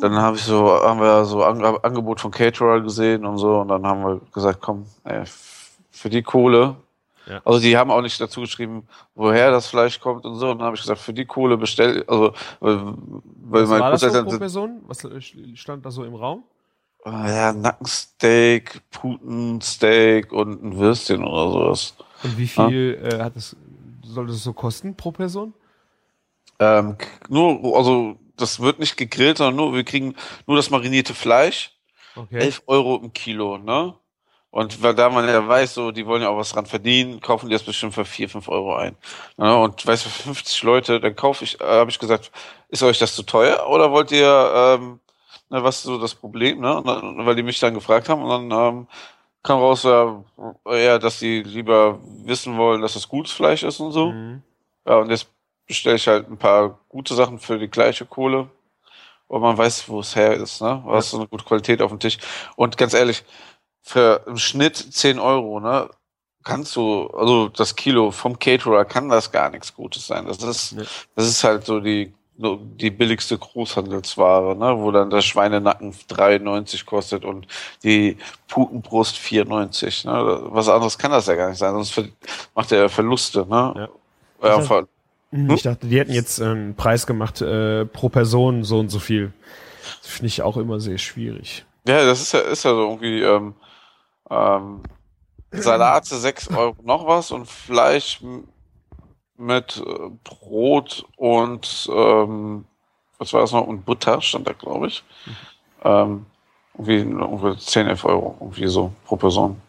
dann habe ich so, haben wir so An Angebot von Caterer gesehen und so und dann haben wir gesagt, komm, ey, für die Kohle. Ja. Also die haben auch nicht dazu geschrieben, woher das Fleisch kommt und so. Und dann habe ich gesagt, für die Kohle bestell, also weil, Was meine war das so pro Person? Was stand da so im Raum? Ah, ja, Nackensteak, Putensteak und ein Würstchen oder sowas. Und wie viel äh, hat es, soll das so kosten pro Person? Ähm, nur, also das wird nicht gegrillt, sondern nur, wir kriegen nur das marinierte Fleisch. Okay. 11 Euro im Kilo, ne? Und weil da man ja weiß, so, die wollen ja auch was dran verdienen, kaufen die das bestimmt für 4, 5 Euro ein. Ne? Und weißt du, für 50 Leute, dann kaufe ich, äh, habe ich gesagt, ist euch das zu teuer oder wollt ihr, ähm, ne, was ist so das Problem, ne? Dann, weil die mich dann gefragt haben und dann ähm, kam raus, ja, ja, dass die lieber wissen wollen, dass es gutes Fleisch ist und so. Mhm. Ja, und jetzt bestelle ich halt ein paar gute Sachen für die gleiche Kohle. Und man weiß, wo es her ist, ne? Du hast so eine gute Qualität auf dem Tisch. Und ganz ehrlich, für im Schnitt 10 Euro, ne? Kannst du, also das Kilo vom Caterer kann das gar nichts Gutes sein. Das ist, das ist halt so die, die billigste Großhandelsware, ne? Wo dann der Schweinenacken 3,90 kostet und die Putenbrust 4,90, ne? Was anderes kann das ja gar nicht sein, sonst macht er ja Verluste, ne? Ja. Ja, Das ver- Mhm. Ich dachte, die hätten jetzt einen Preis gemacht äh, pro Person so und so viel. Das finde ich auch immer sehr schwierig. Ja, das ist ja, ist ja so irgendwie ähm, ähm, Salate 6 Euro noch was und Fleisch mit äh, Brot und ähm, was war das noch? Und Butter stand da, glaube ich. Ähm, irgendwie, irgendwie 10, 11 Euro, irgendwie so pro Person.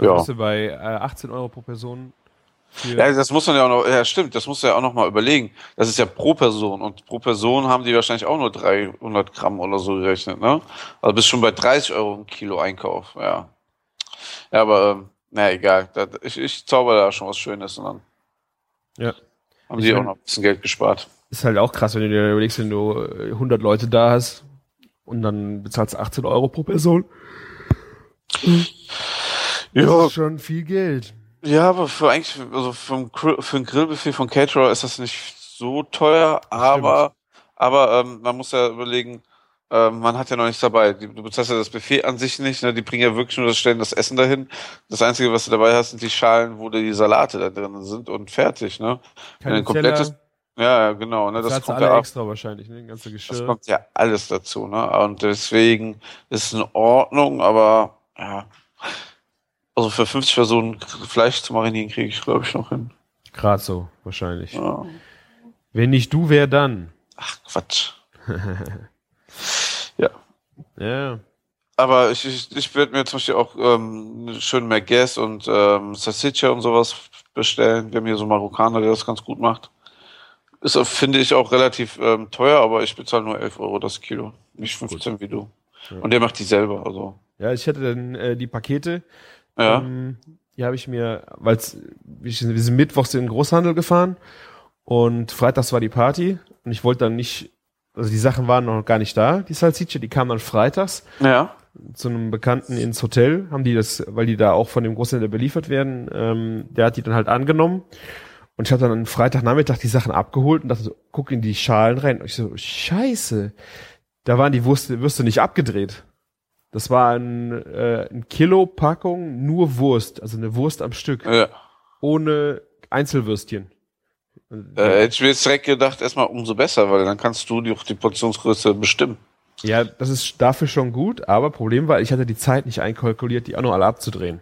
Ja. bist du bei äh, 18 Euro pro Person. Für, Ja, das muss man ja auch noch, ja stimmt, das musst du ja auch noch mal überlegen. Das ist ja pro Person und pro Person haben die wahrscheinlich auch nur 300 Gramm oder so gerechnet, ne? Also bist schon bei 30 Euro im Kilo Einkauf, ja. Ja, aber, ähm, na egal, ich, ich zauber da schon was Schönes und dann Ja. haben mein- auch noch ein bisschen Geld gespart. Ist halt auch krass, wenn du dir überlegst, wenn du äh, 100 Leute da hast und dann bezahlst du 18 Euro pro Person. Das Ja, ist schon viel Geld. ja, aber für eigentlich, also für ein, Grill, für ein Grillbuffet von Caterer ist das nicht so teuer, aber, aber ähm, man muss ja überlegen, ähm, man hat ja noch nichts dabei. Die- Du bezahlst ja das Buffet an sich nicht, ne? Die bringen ja wirklich nur das Stellen das Essen dahin. Das Einzige, was du dabei hast, sind die Schalen, wo die Salate da drin sind und fertig, ne? Keine ein komplettes- Ja, ja, genau, ne? Das kommt alle ja extra wahrscheinlich, ne? Das ganze Das Geschirr. kommt ja alles dazu, ne? Und deswegen ist es in Ordnung, aber ja. Also für 50 Personen Fleisch zu marinieren kriege ich, glaube ich, noch hin. Gerade so, wahrscheinlich. Ja. Wenn nicht du, wer dann? Ach, Quatsch. (laughs) ja. Ja. Aber ich, ich, ich werde mir zum Beispiel auch ähm, schön Merguez und ähm, Salsiccia und sowas bestellen. Wir haben hier so einen Marokkaner, der das ganz gut macht. Ist, finde ich, auch relativ ähm, teuer, aber ich bezahle nur 11 Euro das Kilo. Nicht 15 wie du. Ja. Und der macht die selber, also. Ja, ich hatte dann äh, die Pakete. Ja. Ähm, die habe ich mir, weil wir sind mittwochs in den Großhandel gefahren und freitags war die Party und ich wollte dann nicht, also die Sachen waren noch gar nicht da, die Salsiccia, die kamen dann freitags Ja. zu einem Bekannten ins Hotel, haben die das, weil die da auch von dem Großhändler beliefert werden, ähm, der hat die dann halt angenommen und ich habe dann am Freitagnachmittag die Sachen abgeholt und dachte so, guck in die Schalen rein und ich so, scheiße, da waren die Würste, Würste nicht abgedreht. Das war ein, äh, ein Kilo Packung nur Wurst, also eine Wurst am Stück, ja. ohne Einzelwürstchen. Äh, hätte ich mir jetzt direkt gedacht, erstmal umso besser, weil dann kannst du die, auch die Portionsgröße bestimmen. Ja, das ist dafür schon gut, aber Problem war, ich hatte die Zeit nicht einkalkuliert, die auch noch alle abzudrehen.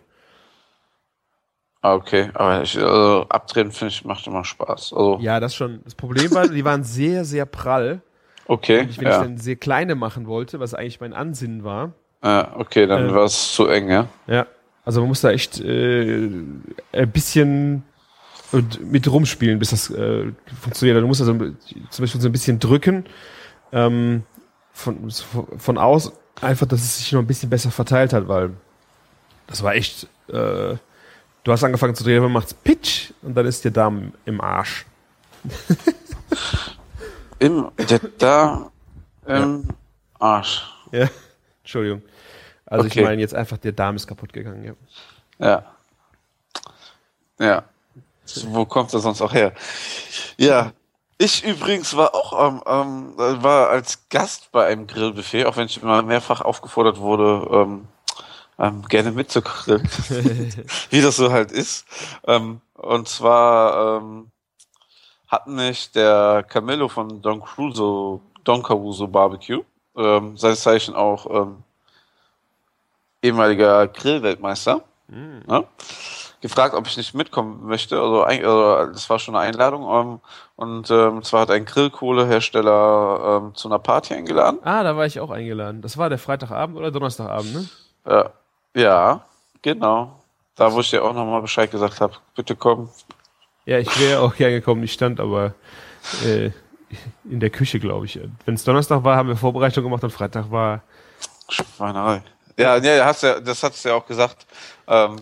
Ah, okay. Aber ich, also, abdrehen, finde ich, macht immer Spaß. Also, Ja, das schon. Das Problem war, die waren sehr, sehr prall. okay. Und ich, wenn ich Ja. dann sehr kleine machen wollte, was eigentlich mein Ansinnen war, ja, okay, dann Äh. war es zu eng, ja. ja, also man muss da echt äh, ein bisschen und mit rumspielen, bis das äh, funktioniert. Du musst also zum Beispiel so ein bisschen drücken ähm, von, von aus, einfach, dass es sich noch ein bisschen besser verteilt hat, weil das war echt, äh, du hast angefangen zu drehen, man macht's Pitch und dann ist der Darm im Arsch. (laughs) Im, der, da, im Arsch. Ja, Entschuldigung. Also Okay. ich meine jetzt einfach, der Darm ist kaputt gegangen, ja. Ja. Ja. Wo kommt das sonst auch her? Ja. Ich übrigens war auch am, ähm, war als Gast bei einem Grillbuffet, auch wenn ich immer mehrfach aufgefordert wurde, ähm, ähm, gerne mitzugrillen, (laughs) wie das so halt ist. Ähm, und zwar ähm, hat mich der Camillo von Don Cruzo, Don Caruso Barbecue, ähm, seines Zeichen auch ähm, ehemaliger Grillweltmeister, Mm. ne? Gefragt, ob ich nicht mitkommen möchte. Also, also das war schon eine Einladung. Ähm, und ähm, zwar hat ein Grillkohlehersteller ähm, zu einer Party eingeladen. Ah, da war ich auch eingeladen. Das war der Freitagabend oder Donnerstagabend, ne? Ja, ja genau. Da, wo ich dir auch nochmal Bescheid gesagt habe, bitte komm. Ja, ich wäre auch gerne gekommen. Ich stand aber äh, in der Küche, glaube ich. Wenn es Donnerstag war, haben wir Vorbereitung gemacht und Freitag war. Schweinerei. Ja, ja, hast ja, das hast du ja auch gesagt. Ähm,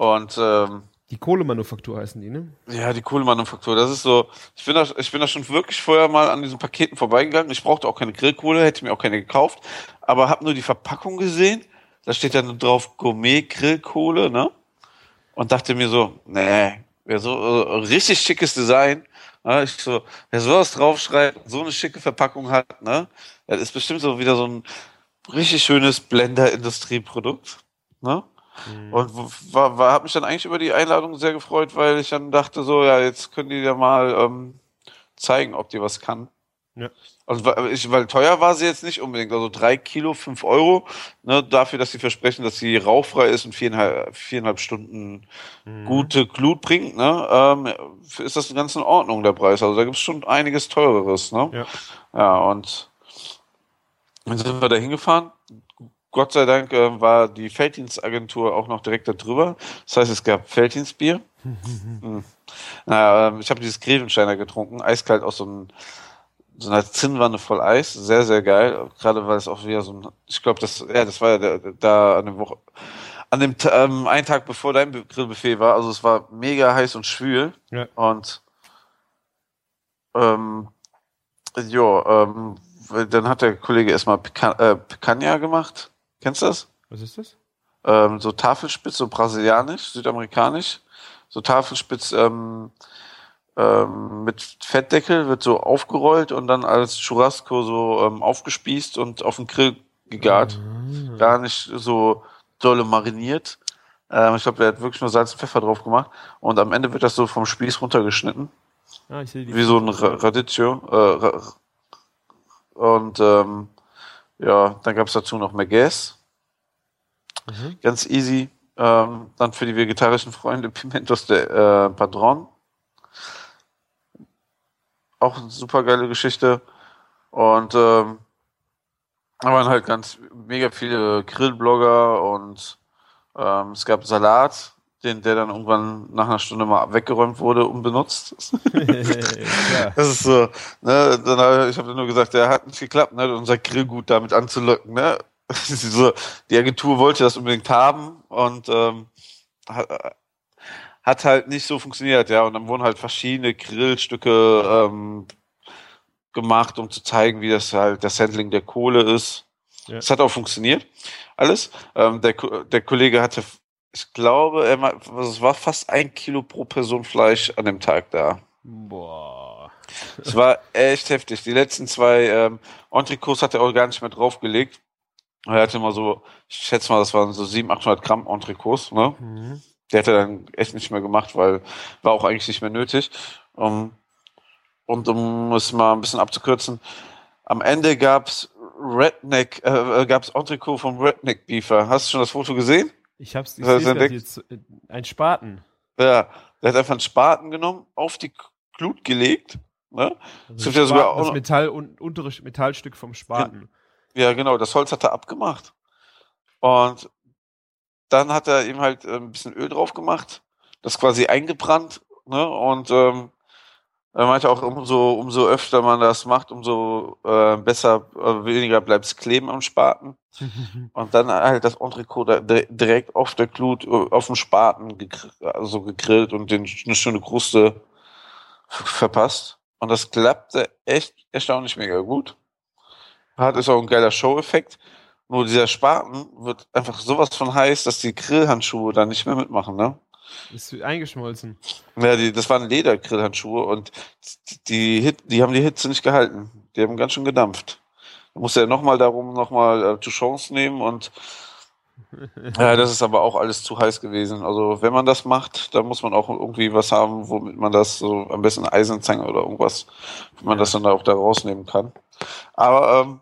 und ähm, die Kohlemanufaktur heißen die, ne? Ja, die Kohlemanufaktur. Das ist so. Ich bin da, ich bin da schon wirklich vorher mal an diesen Paketen vorbeigegangen. Ich brauchte auch keine Grillkohle, hätte mir auch keine gekauft, aber habe nur die Verpackung gesehen. Da steht dann drauf Gourmet Grillkohle, ne? Und dachte mir so, nee, wer so äh, richtig schickes Design. Ne? Ich so, wer sowas draufschreibt, so eine schicke Verpackung hat, ne? Das ist bestimmt so wieder so ein richtig schönes Blender-Industrieprodukt. Ne? Mhm. Und war, war, habe mich dann eigentlich über die Einladung sehr gefreut, weil ich dann dachte so, ja, jetzt können die ja mal ähm, zeigen, ob die was kann. Ja. Also, weil teuer war sie jetzt nicht unbedingt. Also drei Kilo, fünf Euro, ne, dafür, dass sie versprechen, dass sie rauchfrei ist und viereinhalb, viereinhalb Stunden mhm. gute Glut bringt, ne, ähm, ist das ganz in Ordnung, der Preis. Also da gibt's schon einiges teureres, ne? Ja, ja und dann sind wir da hingefahren. Gott sei Dank äh, war die Felddienstagentur auch noch direkt da drüber. Das heißt, es gab Felddienstbier. (laughs) hm. naja, äh, ich habe dieses Grevensteiner getrunken, eiskalt aus so, einem, so einer Zinnwanne voll Eis. Sehr, sehr geil. Gerade weil es auch wieder so ein, ich glaube, das, ja, das war ja da an dem Woche, an dem ähm, einen Tag bevor dein Grillbuffet war. Also es war mega heiß und schwül. Ja. Und ähm, ja, ähm, dann hat der Kollege erstmal Pican äh, Picanha gemacht. Kennst du das? Was ist das? Ähm, so Tafelspitz, so brasilianisch, südamerikanisch. So Tafelspitz ähm, ähm, mit Fettdeckel, wird so aufgerollt und dann als Churrasco so ähm, aufgespießt und auf den Grill gegart. Mhm. Gar nicht so dolle mariniert. Ähm, ich glaube, der hat wirklich nur Salz und Pfeffer drauf gemacht. Und am Ende wird das so vom Spieß runtergeschnitten. Ah, ich sehe die Wie so ein Radicchio. Äh, und ähm, ja, dann gab es dazu noch Merguez. Mhm. Ganz easy. Ähm, dann für die vegetarischen Freunde (laughs) Pimentos de äh, Padron. Auch eine super geile Geschichte. Und ähm, da waren halt ganz mega viele Grillblogger und ähm, es gab Salat, den, der dann irgendwann nach einer Stunde mal weggeräumt wurde, unbenutzt. (laughs) das ist so, ne, dann, ich habe nur gesagt, der hat nicht geklappt, ne, unser Grillgut damit anzulocken, ne. (laughs) so, die Agentur wollte das unbedingt haben und ähm, hat, hat halt nicht so funktioniert, ja. Und dann wurden halt verschiedene Grillstücke ähm, gemacht, um zu zeigen, wie das halt das Handling der Kohle ist. Es ja. hat auch funktioniert, alles. Ähm, der, der Kollege hatte ich glaube, es war fast ein Kilo pro Person Fleisch an dem Tag da. Boah. Es war echt heftig. Die letzten zwei ähm, Entrecôts hat er auch gar nicht mehr draufgelegt. Er hatte mal so, ich schätze mal, das waren so 700, 800 Gramm Entrecôts, ne? Mhm. Der hat er dann echt nicht mehr gemacht, weil war auch eigentlich nicht mehr nötig. Um, und um es mal ein bisschen abzukürzen, am Ende gab's Redneck, äh, gab's Entrecot vom Redneck Beefer. Hast du schon das Foto gesehen? Ich hab's, ich heißt, jetzt, ein Spaten. Ja, der hat einfach einen Spaten genommen, auf die Glut gelegt. Ne? Also das, ja sogar das Metall, un, untere Metallstück vom Spaten. Ja, genau, das Holz hat er abgemacht. Und dann hat er ihm halt äh, ein bisschen Öl drauf gemacht, das quasi eingebrannt, ne? Und ähm, er meinte auch, umso, umso öfter man das macht, umso äh, besser, äh, weniger bleibt es kleben am Spaten. (laughs) und dann halt das Entrecot da direkt auf der Glut, äh, auf dem Spaten gegr also gegrillt und den eine schöne Kruste verpasst. Und das klappte echt erstaunlich mega gut. Hat ist auch ein geiler Show-Effekt. Nur dieser Spaten wird einfach sowas von heiß, dass die Grillhandschuhe da nicht mehr mitmachen, ne? Ist eingeschmolzen. Ja, die, das waren Ledergrillhandschuhe und die, Hit, die haben die Hitze nicht gehalten. Die haben ganz schön gedampft. Da musste er nochmal darum nochmal äh, Chance nehmen und (laughs) ja, das ist aber auch alles zu heiß gewesen. Also wenn man das macht, dann muss man auch irgendwie was haben, womit man das so am besten Eisenzange oder irgendwas, wenn man das dann auch da rausnehmen kann. Aber ähm,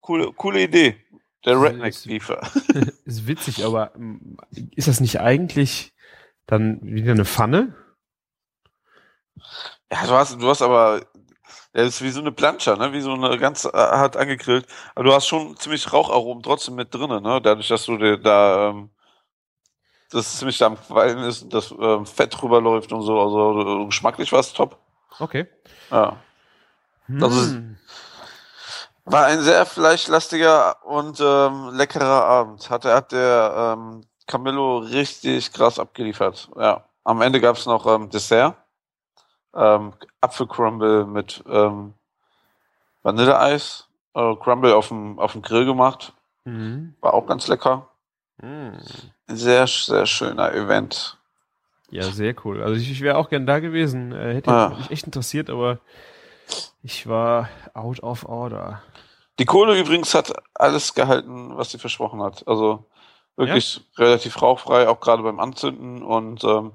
coole, coole Idee. Der Redneck Beefer. (laughs) Ist witzig, aber ähm, ist das nicht eigentlich Dann wieder eine Pfanne. Ja, du hast, du hast aber, der ist wie so eine Plancha, ne? Wie so eine ganz äh, hart angegrillt. Aber du hast schon ziemlich Raucharomen trotzdem mit drinnen, ne? Dadurch, dass du dir da, ähm, das ziemlich da am Quallen ist, und das ähm, Fett rüberläuft und so. Also geschmacklich war es top. Okay. Ja. Hm. Also- War ein sehr fleischlastiger und ähm, leckerer Abend. Hat, hat der ähm, Camillo richtig krass abgeliefert. Ja. Am Ende gab's noch ähm, Dessert. Ähm, Apfelcrumble mit ähm, Vanilleeis. Äh, Crumble auf dem, auf dem Grill gemacht. Mhm. War auch ganz lecker. Mhm. Sehr, sehr schöner Event. Ja, sehr cool. Also ich, ich wäre auch gern da gewesen. Äh, hätte Ah. mich echt interessiert, aber ich war out of order. Die Kohle übrigens hat alles gehalten, was sie versprochen hat. Also wirklich relativ rauchfrei, auch gerade beim Anzünden und ähm,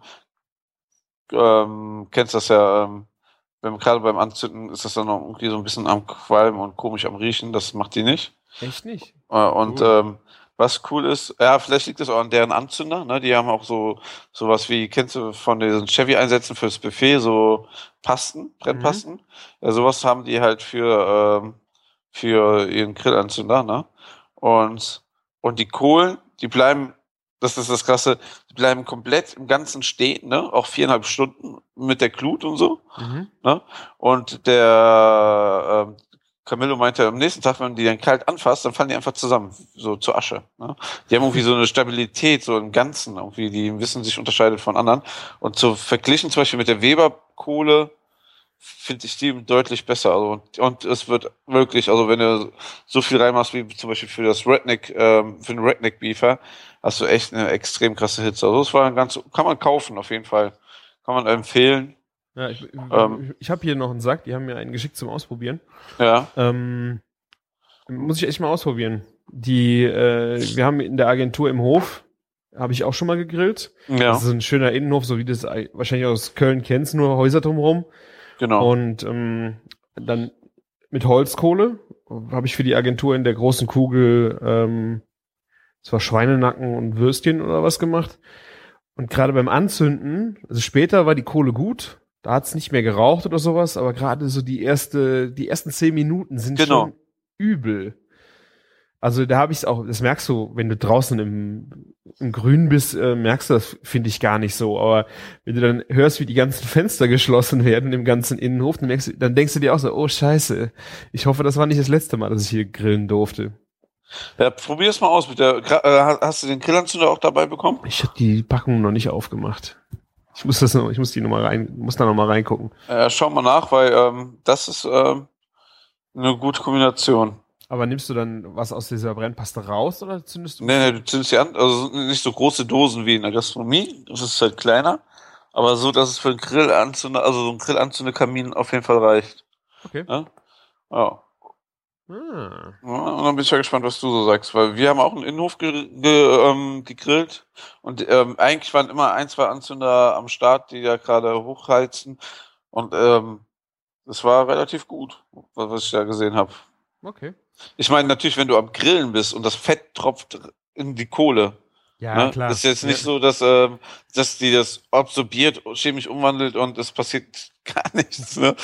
ähm, kennst das ja, ähm, wenn gerade beim Anzünden ist das dann noch irgendwie so ein bisschen am Qualm und komisch am Riechen, das macht die nicht. Echt nicht? Äh, und Cool. ähm, was cool ist, ja, vielleicht liegt das auch an deren Anzünder, ne? Die haben auch so sowas wie, kennst du von diesen Chevy-Einsätzen fürs Buffet, so Pasten, Brennpasten? Ja, sowas haben die halt für, ähm, für ihren Grillanzünder, ne? Und, und die Kohlen, die bleiben, das ist das Krasse, die bleiben komplett im Ganzen stehen, ne? Auch viereinhalb Stunden mit der Glut und so. Mhm. Ne? Und der ähm, Camillo meinte, am nächsten Tag, wenn man die dann kalt anfasst, dann fallen die einfach zusammen, so zur Asche. Ne? Die haben irgendwie so eine Stabilität, so im Ganzen, irgendwie, die im Wissen sich unterscheidet von anderen. Und so verglichen zum Beispiel mit der Weber-Kohle, finde ich die deutlich besser. Also, und, und es wird wirklich, also wenn du so viel reinmachst wie zum Beispiel für das Redneck, ähm, für den Redneck Beefer, hast du echt eine extrem krasse Hitze. Also das war ein ganz, kann man kaufen auf jeden Fall. Kann man empfehlen. Ja, ich Ähm. ich habe hier noch einen Sack, die haben mir einen geschickt zum Ausprobieren. Ja. Ähm, muss ich echt mal ausprobieren. Die, äh, wir haben in der Agentur im Hof, habe ich auch schon mal gegrillt. Ja, Das ist ein schöner Innenhof, so wie du es ei- wahrscheinlich aus Köln kennst, nur Häuser drumherum. Genau. Und ähm, dann mit Holzkohle habe ich für die Agentur in der großen Kugel ähm, zwar Schweinenacken und Würstchen oder was gemacht. Und gerade beim Anzünden, also später war die Kohle gut, da hat es nicht mehr geraucht oder sowas, aber gerade so die erste, die ersten zehn Minuten sind Genau. schon übel. Also da habe ich es auch, das merkst du, wenn du draußen im, im Grün bist, äh, merkst du das, finde ich, gar nicht so. Aber wenn du dann hörst, wie die ganzen (laughs) Fenster geschlossen werden im ganzen Innenhof, dann, merkst du, dann denkst du dir auch so, oh scheiße, ich hoffe, das war nicht das letzte Mal, dass ich hier grillen durfte. Ja, probier's mal aus mit der. Äh, hast du den Grillanzünder auch dabei bekommen? Ich habe die Packung noch nicht aufgemacht. Ich muss das noch, ich muss die noch mal rein, muss da noch mal reingucken. Äh, schau mal nach, weil ähm, das ist ähm, eine gute Kombination. Aber nimmst du dann was aus dieser Brennpaste raus oder zündest du? Nee, nee, du zündest die an, also nicht so große Dosen wie in der Gastronomie, das ist halt kleiner, aber so, dass es für einen Grillanzünder, also so ein Grillanzünderkamin auf jeden Fall reicht. Okay. Ja. ja. Ah. Ja, und dann bin ich ja gespannt, was du so sagst, weil wir haben auch einen Innenhof ge ge ähm, gegrillt und ähm, eigentlich waren immer ein, zwei Anzünder am Start, die da gerade hochheizen und ähm, das war relativ gut, was was ich da gesehen habe. Okay. Ich meine natürlich, wenn du am Grillen bist und das Fett tropft in die Kohle, Ja, ne? klar. das ist jetzt nicht Ja. so, dass, ähm, dass die das absorbiert, chemisch umwandelt und es passiert (laughs) gar nichts. Ne?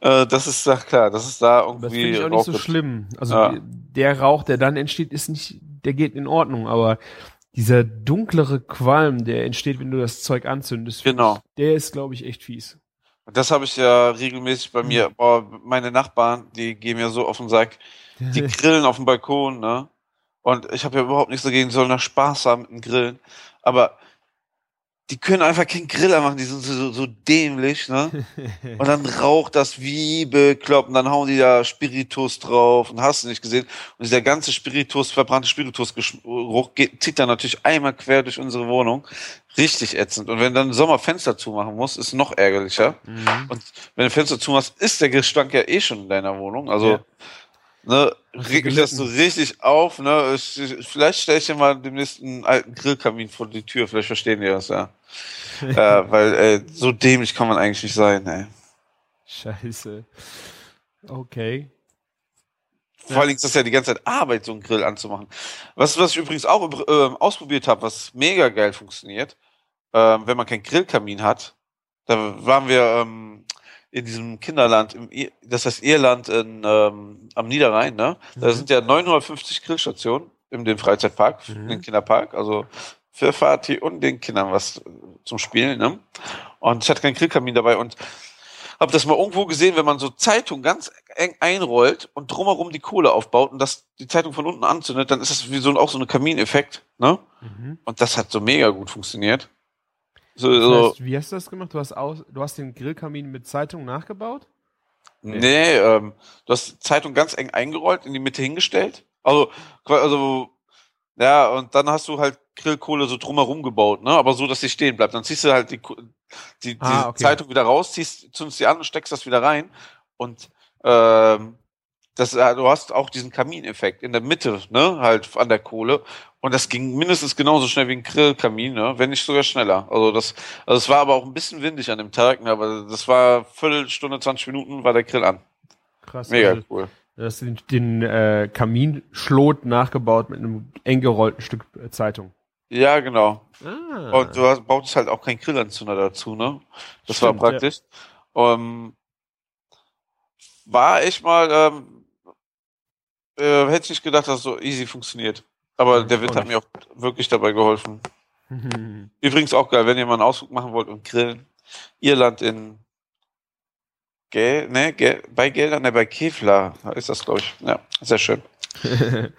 Äh, das ist ja klar, das ist da Das irgendwie finde ich auch nicht so schlimm. Also Ja. der Rauch, der dann entsteht, ist nicht, der geht in Ordnung, aber dieser dunklere Qualm, der entsteht, wenn du das Zeug anzündest, Genau. der ist, glaube ich, echt fies. Das habe ich ja regelmäßig bei Hm. mir. Boah, meine Nachbarn, die gehen mir so auf den Sack. Die (laughs) grillen auf dem Balkon, ne? Und ich habe ja überhaupt nichts dagegen, die sollen da Spaß haben mit dem Grillen. Aber die können einfach keinen Griller machen, die sind so, so dämlich, ne? (laughs) Und dann raucht das wie bekloppt und dann hauen die da Spiritus drauf und hast du nicht gesehen. Und dieser ganze Spiritus, verbrannte Spiritusgeruch geht, zieht dann natürlich einmal quer durch unsere Wohnung. Richtig ätzend. Und wenn dann Sommer Fenster zumachen musst, ist noch ärgerlicher. Mhm. Und wenn du Fenster zumachst, ist der Gestank ja eh schon in deiner Wohnung. Also, Ja. Ne, reg mich das so richtig auf, ne? Ich, ich, vielleicht stelle ich dir mal demnächst einen alten Grillkamin vor die Tür, vielleicht verstehen die das, ja. (laughs) äh, weil, äh, so dämlich kann man eigentlich nicht sein, ey. Scheiße. Okay. Vor allen Dingen ist das ja die ganze Zeit Arbeit, so einen Grill anzumachen. Was, was ich übrigens auch äh, ausprobiert habe, was mega geil funktioniert, ähm, wenn man keinen Grillkamin hat, da waren wir ähm, in diesem Kinderland, im, Ir- das heißt Irland in, ähm, am Niederrhein, ne? Da Mhm. sind ja 950 Grillstationen in dem Freizeitpark, Mhm. in den Kinderpark, also für Fatih und den Kindern was zum Spielen, ne? Und ich hatte keinen Grillkamin dabei und habe das mal irgendwo gesehen, wenn man so Zeitung ganz eng einrollt und drumherum die Kohle aufbaut und das die Zeitung von unten anzündet, dann ist das wie so auch so ein Kamineffekt, ne? Mhm. Und das hat so mega gut funktioniert. So, Das so heißt, wie hast du das gemacht? Du hast, aus, du hast den Grillkamin mit Zeitung nachgebaut? nee, ähm, du hast die Zeitung ganz eng eingerollt, in die Mitte hingestellt. Also, also, ja, und dann hast du halt Grillkohle so drumherum gebaut, ne? Aber so, dass sie stehen bleibt. Dann ziehst du halt die, die, die Ah, okay. Zeitung wieder raus, ziehst, zündest sie an und steckst das wieder rein. Und ähm, das, äh, du hast auch diesen Kamineffekt in der Mitte, ne, halt an der Kohle. Und das ging mindestens genauso schnell wie ein Grillkamin, ne, wenn nicht sogar schneller. Also das, also es war aber auch ein bisschen windig an dem Tag, ne, aber das war Viertelstunde, 20 Minuten war der Grill an. Krass. Mega Also, cool. du hast den, den äh, Kaminschlot nachgebaut mit einem eng gerollten Stück äh, Zeitung. Ja, genau. Ah. Und du hast, brauchtest halt auch keinen Grillanzünder dazu, ne? Das Stimmt, war praktisch. Ähm, war echt mal, ähm, äh, hätte ich nicht gedacht, dass es so easy funktioniert. Aber der auch hat mir auch wirklich dabei geholfen. (laughs) Übrigens auch geil, wenn ihr mal einen Ausflug machen wollt und grillen. Irland in Gel, ne, Gel, bei Geldern, ne, bei Kevlar ist das, glaube ich. Ja, sehr schön. (laughs)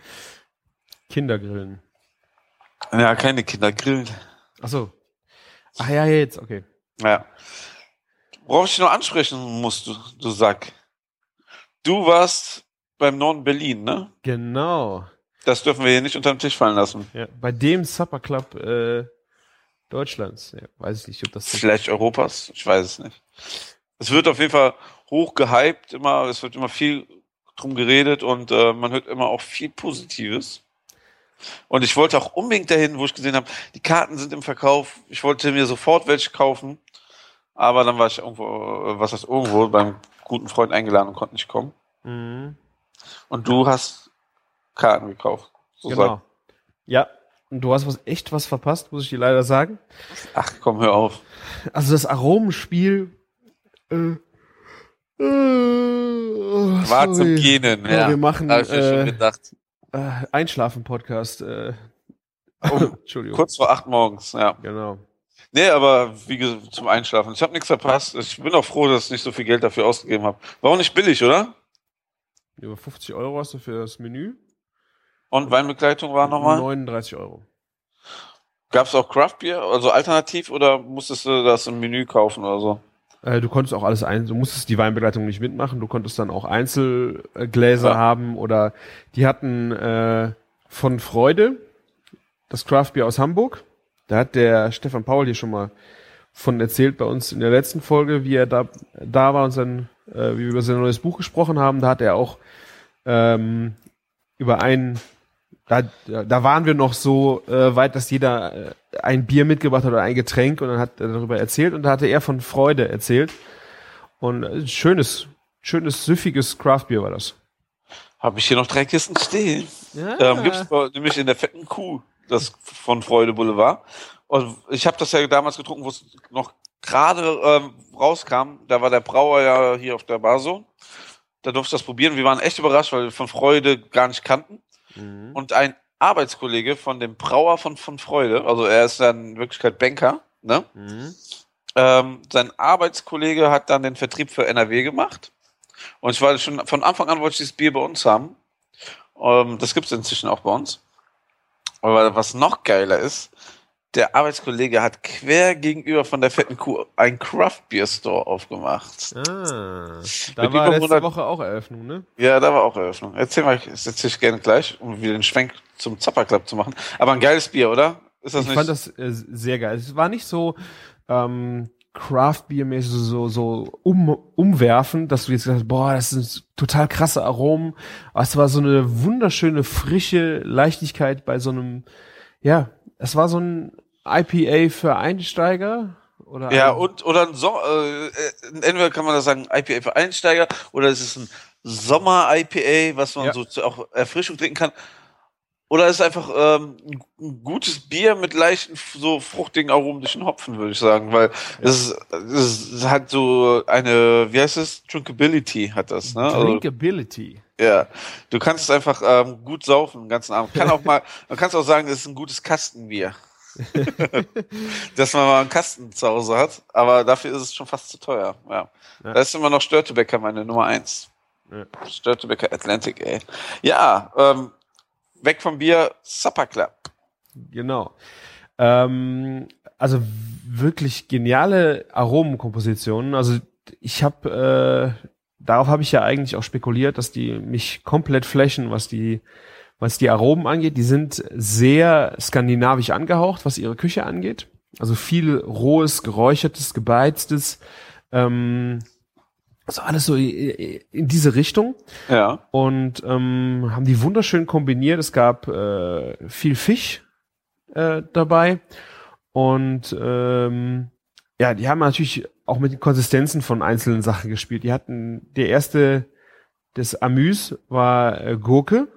Kindergrillen. Ja, keine Kinder grillen. Achso. Ach ja, jetzt, okay. Ja. Worauf ich noch ansprechen muss, du, du Sack. Du warst beim Norden Berlin, ne? Genau. Das dürfen wir hier nicht unter den Tisch fallen lassen. Ja, bei dem Supper Club äh, Deutschlands. Ja, weiß ich nicht, ob das Vielleicht Europas, ich weiß es nicht. Es wird auf jeden Fall hoch gehypt, immer, es wird immer viel drum geredet und äh, man hört immer auch viel Positives. Und ich wollte auch unbedingt dahin, wo ich gesehen habe, die Karten sind im Verkauf. Ich wollte mir sofort welche kaufen, aber dann war ich irgendwo, äh, was heißt irgendwo, beim guten Freund eingeladen und konnte nicht kommen. Mhm. Und du hast Karten gekauft. So Genau. sagt- Ja, und du hast was echt was verpasst, muss ich dir leider sagen. Ach komm, hör auf. Also das Aromenspiel äh, äh, War zum. Genen, Ja, ja. wir machen Hab ich mir schon äh, gedacht. äh, Einschlafen-Podcast. Äh. Oh, (laughs) Entschuldigung. Kurz vor acht morgens, ja. Genau. Nee, aber wie gesagt, zum Einschlafen. Ich habe nichts verpasst. Ich bin auch froh, dass ich nicht so viel Geld dafür ausgegeben habe. War auch nicht billig, oder? Über 50 Euro hast du für das Menü. Und Weinbegleitung war nochmal? 39 Euro. Gab es auch Craftbier, also alternativ, oder musstest du das im Menü kaufen oder so? Äh, du konntest auch alles ein, du musstest die Weinbegleitung nicht mitmachen, du konntest dann auch Einzelgläser Ja. haben oder die hatten äh, von Freude das Craftbier aus Hamburg. Da hat der Stefan Paul hier schon mal von erzählt bei uns in der letzten Folge, wie er da, da war und sein, äh, wie wir über sein neues Buch gesprochen haben. Da hat er auch ähm, über ein, da, da waren wir noch so äh, weit, dass jeder äh, ein Bier mitgebracht hat oder ein Getränk und dann hat er darüber erzählt und da hatte er von Freude erzählt. Und äh, schönes, schönes, süffiges Craftbier war das. Habe ich hier noch drei Kisten stehen. Ja. Ähm, gibt's bei- nämlich in der fetten Kuh, das von Freude Boulevard. Und ich habe das ja damals getrunken, wo es noch gerade ähm, rauskam. Da war der Brauer ja hier auf der Baso. Da durfte ich das probieren. Wir waren echt überrascht, weil wir von Freude gar nicht kannten. Mhm. Und ein Arbeitskollege von dem Brauer von, von Freude, also er ist dann in Wirklichkeit Banker, ne? Mhm. Ähm, sein Arbeitskollege hat dann den Vertrieb für NRW gemacht. Und ich war schon von Anfang an wollte ich dieses Bier bei uns haben. Ähm, das gibt es inzwischen auch bei uns. Aber was noch geiler ist, der Arbeitskollege hat quer gegenüber von der fetten Kuh einen Craft Beer Store aufgemacht. Ah, da Mit war letzte 100 Woche auch Eröffnung, ne? Ja, da war auch Eröffnung. Erzähl mal, das erzähl ich gerne gleich, um wieder den Schwenk zum Zapper Club zu machen. Aber ein geiles Bier, oder? Ist das ich nicht? fand das äh, sehr geil. Es war nicht so ähm, Craft-Bier-mäßig so, so um, umwerfen, dass du jetzt gesagt hast, boah, das sind total krasse Aromen. Aber es war so eine wunderschöne, frische Leichtigkeit bei so einem, ja, es war so ein IPA für Einsteiger. Oder Ja, ein- und oder ein so äh, äh, entweder kann man das sagen, IPA für Einsteiger oder es ist ein Sommer-IPA, was man Ja. so zu, auch Erfrischung trinken kann. Oder ist einfach ähm, ein gutes Bier mit leichten, so fruchtigen aromatischen Hopfen, würde ich sagen, weil ja. es, es hat so eine, wie heißt es? Drinkability hat das, ne? Also Drinkability. Ja, du kannst es einfach ähm, gut saufen den ganzen Abend. Kann auch mal, (laughs) man kann es auch sagen, es ist ein gutes Kastenbier. (laughs) Dass man mal einen Kasten zu Hause hat, aber dafür ist es schon fast zu teuer. Ja. ja. Da ist immer noch Störtebecker meine Nummer eins. Ja. Störtebecker Atlantic, ey. Ja, ähm, weg vom Bier, Supper Club. Genau. Ähm, also wirklich geniale Aromenkompositionen. Also ich habe, äh, darauf habe ich ja eigentlich auch spekuliert, dass die mich komplett flächen, was die, was die Aromen angeht. Die sind sehr skandinavisch angehaucht, was ihre Küche angeht. Also viel rohes, geräuchertes, gebeiztes. Ähm, also alles so in diese Richtung. Ja. Und ähm, haben die wunderschön kombiniert. Es gab äh, viel Fisch äh, dabei. Und ähm, ja, die haben natürlich auch mit den Konsistenzen von einzelnen Sachen gespielt. Die hatten, der erste, das Amüs war äh, Gurke.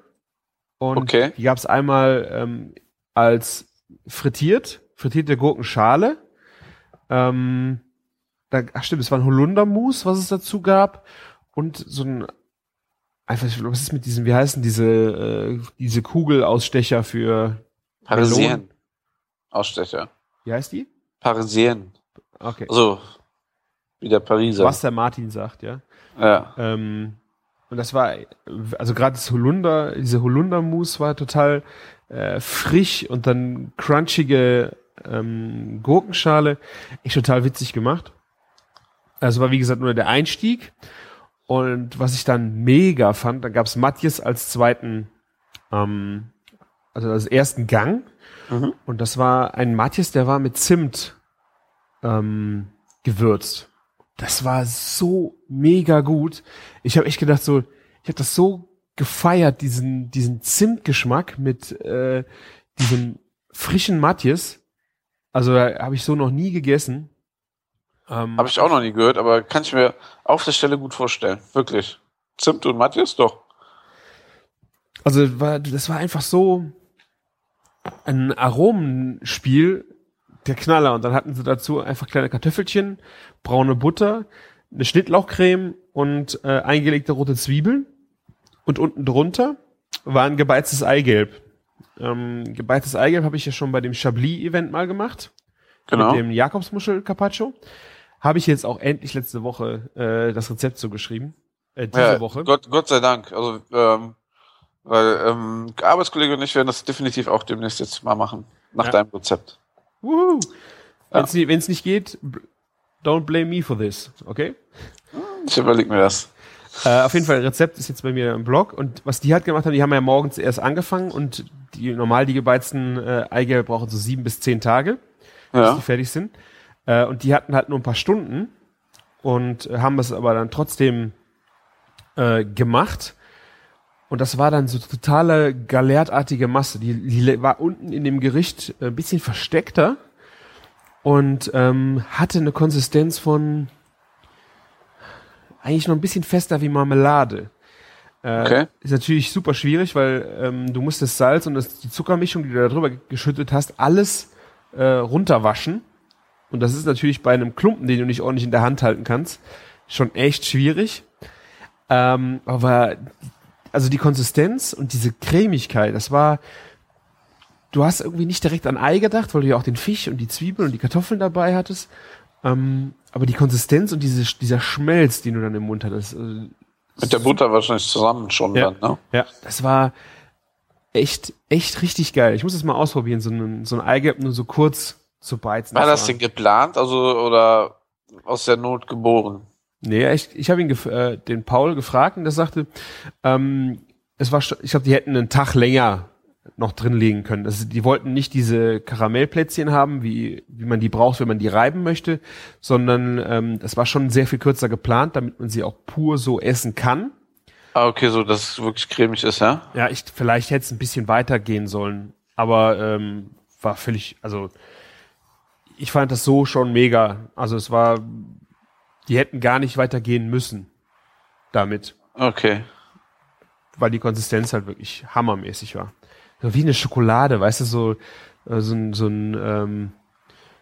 Und okay. die gab es einmal ähm, als frittiert, frittierte Gurkenschale. Ähm, da, ach stimmt, es war ein Holundermus, was es dazu gab. Und so ein, einfach, was ist mit diesem, wie heißen diese, äh, diese Kugelausstecher für Parisien. Ausstecher. Wie heißt die? Parisien. Okay. Also, wie der Pariser. Was der Martin sagt, ja. Ja. Ähm, und das war, also gerade das Holunder, diese Holundermus war total äh, frisch und dann crunchige ähm, Gurkenschale. Echt total witzig gemacht. Also war wie gesagt nur der Einstieg. Und was ich dann mega fand, da gab es Matthias als zweiten, ähm, also als ersten Gang. Mhm. Und das war ein Matthias, der war mit Zimt ähm, gewürzt. Das war so mega gut. Ich habe echt gedacht, so, ich habe das so gefeiert, diesen, diesen Zimtgeschmack mit äh, diesem frischen Matthias. Also habe ich so noch nie gegessen. Ähm, Habe ich auch noch nie gehört, aber kann ich mir auf der Stelle gut vorstellen. Wirklich. Zimt und Matthias doch. Also war, das war einfach so ein Aromenspiel, der Knaller. Und dann hatten sie dazu einfach kleine Kartoffelchen, braune Butter, eine Schnittlauchcreme und äh, eingelegte rote Zwiebeln. Und unten drunter war ein gebeiztes Eigelb. Ähm, gebeiztes Eigelb habe ich ja schon bei dem Chablis-Event mal gemacht. Genau. Mit dem Jakobsmuschel Carpaccio habe ich jetzt auch endlich letzte Woche äh, das Rezept so geschrieben. Äh, diese ja, Woche. Gott, Gott sei Dank. Also, ähm, weil ähm, Arbeitskollege und ich werden das definitiv auch demnächst jetzt mal machen. Nach ja. deinem Rezept. Woohoo. Ja. Wenn es nicht geht, don't blame me for this, okay? Ich überleg mir das. Äh, auf jeden Fall, Rezept ist jetzt bei mir im Blog und was die halt gemacht haben, die haben ja morgens erst angefangen und die normal die gebeizten äh, Eigelb brauchen so sieben bis zehn Tage, ja. bis die fertig sind. Äh, und die hatten halt nur ein paar Stunden und haben es aber dann trotzdem äh, gemacht. Und das war dann so totale galertartige Masse. Die, die war unten in dem Gericht ein bisschen versteckter und ähm, hatte eine Konsistenz von eigentlich noch ein bisschen fester wie Marmelade. Äh, okay. Ist natürlich super schwierig, weil ähm, du musst das Salz und das, die Zuckermischung, die du da drüber geschüttet hast, alles äh, runterwaschen. Und das ist natürlich bei einem Klumpen, den du nicht ordentlich in der Hand halten kannst, schon echt schwierig. Ähm, aber also die Konsistenz und diese Cremigkeit, das war, du hast irgendwie nicht direkt an Ei gedacht, weil du ja auch den Fisch und die Zwiebeln und die Kartoffeln dabei hattest. Ähm, aber die Konsistenz und diese, dieser Schmelz, den du dann im Mund hattest. Äh, Mit der Butter wahrscheinlich zusammen schon ja, dann, ne? Ja, das war echt, echt richtig geil. Ich muss das mal ausprobieren, so ein, so ein Eigelb nur so kurz zu beizen. War das denn geplant, also oder aus der Not geboren? Nee, ich, ich habe ihn äh, den Paul gefragt und der sagte, ähm, es war, ich glaube, die hätten einen Tag länger noch drin legen können. Also die wollten nicht diese Karamellplätzchen haben, wie, wie man die braucht, wenn man die reiben möchte, sondern ähm, das war schon sehr viel kürzer geplant, damit man sie auch pur so essen kann. Ah, okay, so dass es wirklich cremig ist, ja? Ja, ich vielleicht hätte es ein bisschen weiter gehen sollen, aber ähm, war völlig, also ich fand das so schon mega. Also es war, die hätten gar nicht weitergehen müssen damit. Okay. Weil die Konsistenz halt wirklich hammermäßig war. so wie eine Schokolade, weißt du, so, äh, so ein, so ein, ähm,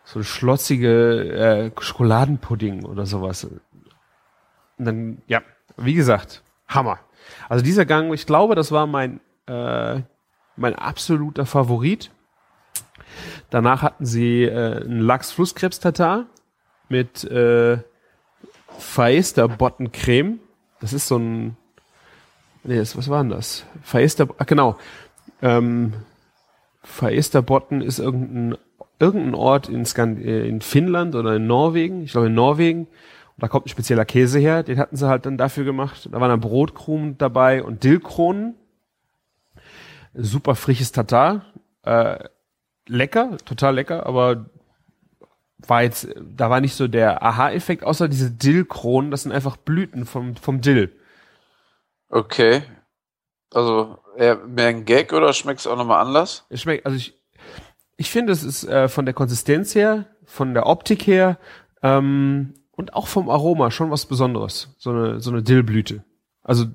so ein schlotzige äh, Schokoladenpudding oder sowas. Und dann, ja, wie gesagt, Hammer. Also dieser Gang, ich glaube, das war mein, äh, mein absoluter Favorit. Danach hatten sie äh, einen Lachs-Flusskrebs-Tatar mit äh, Faester Bottencreme. Das ist so ein, nee, was war denn das? Faester, ach genau. Ähm, Faester Botten ist irgendein, irgendein Ort in, äh, in Finnland oder in Norwegen. Ich glaube in Norwegen. Und da kommt ein spezieller Käse her. Den hatten sie halt dann dafür gemacht. Da waren dann Brotkrumen dabei und Dillkronen. Super frisches Tatar. Äh, lecker, total lecker, aber war jetzt, da war nicht so der Aha-Effekt, außer diese Dillkronen, das sind einfach Blüten vom, vom Dill. Okay. Also eher mehr ein Gag oder schmeckt es auch nochmal anders? Es schmeckt, also ich, ich finde, es ist äh, von der Konsistenz her, von der Optik her ähm, und auch vom Aroma schon was Besonderes. So eine, so eine Dillblüte. Also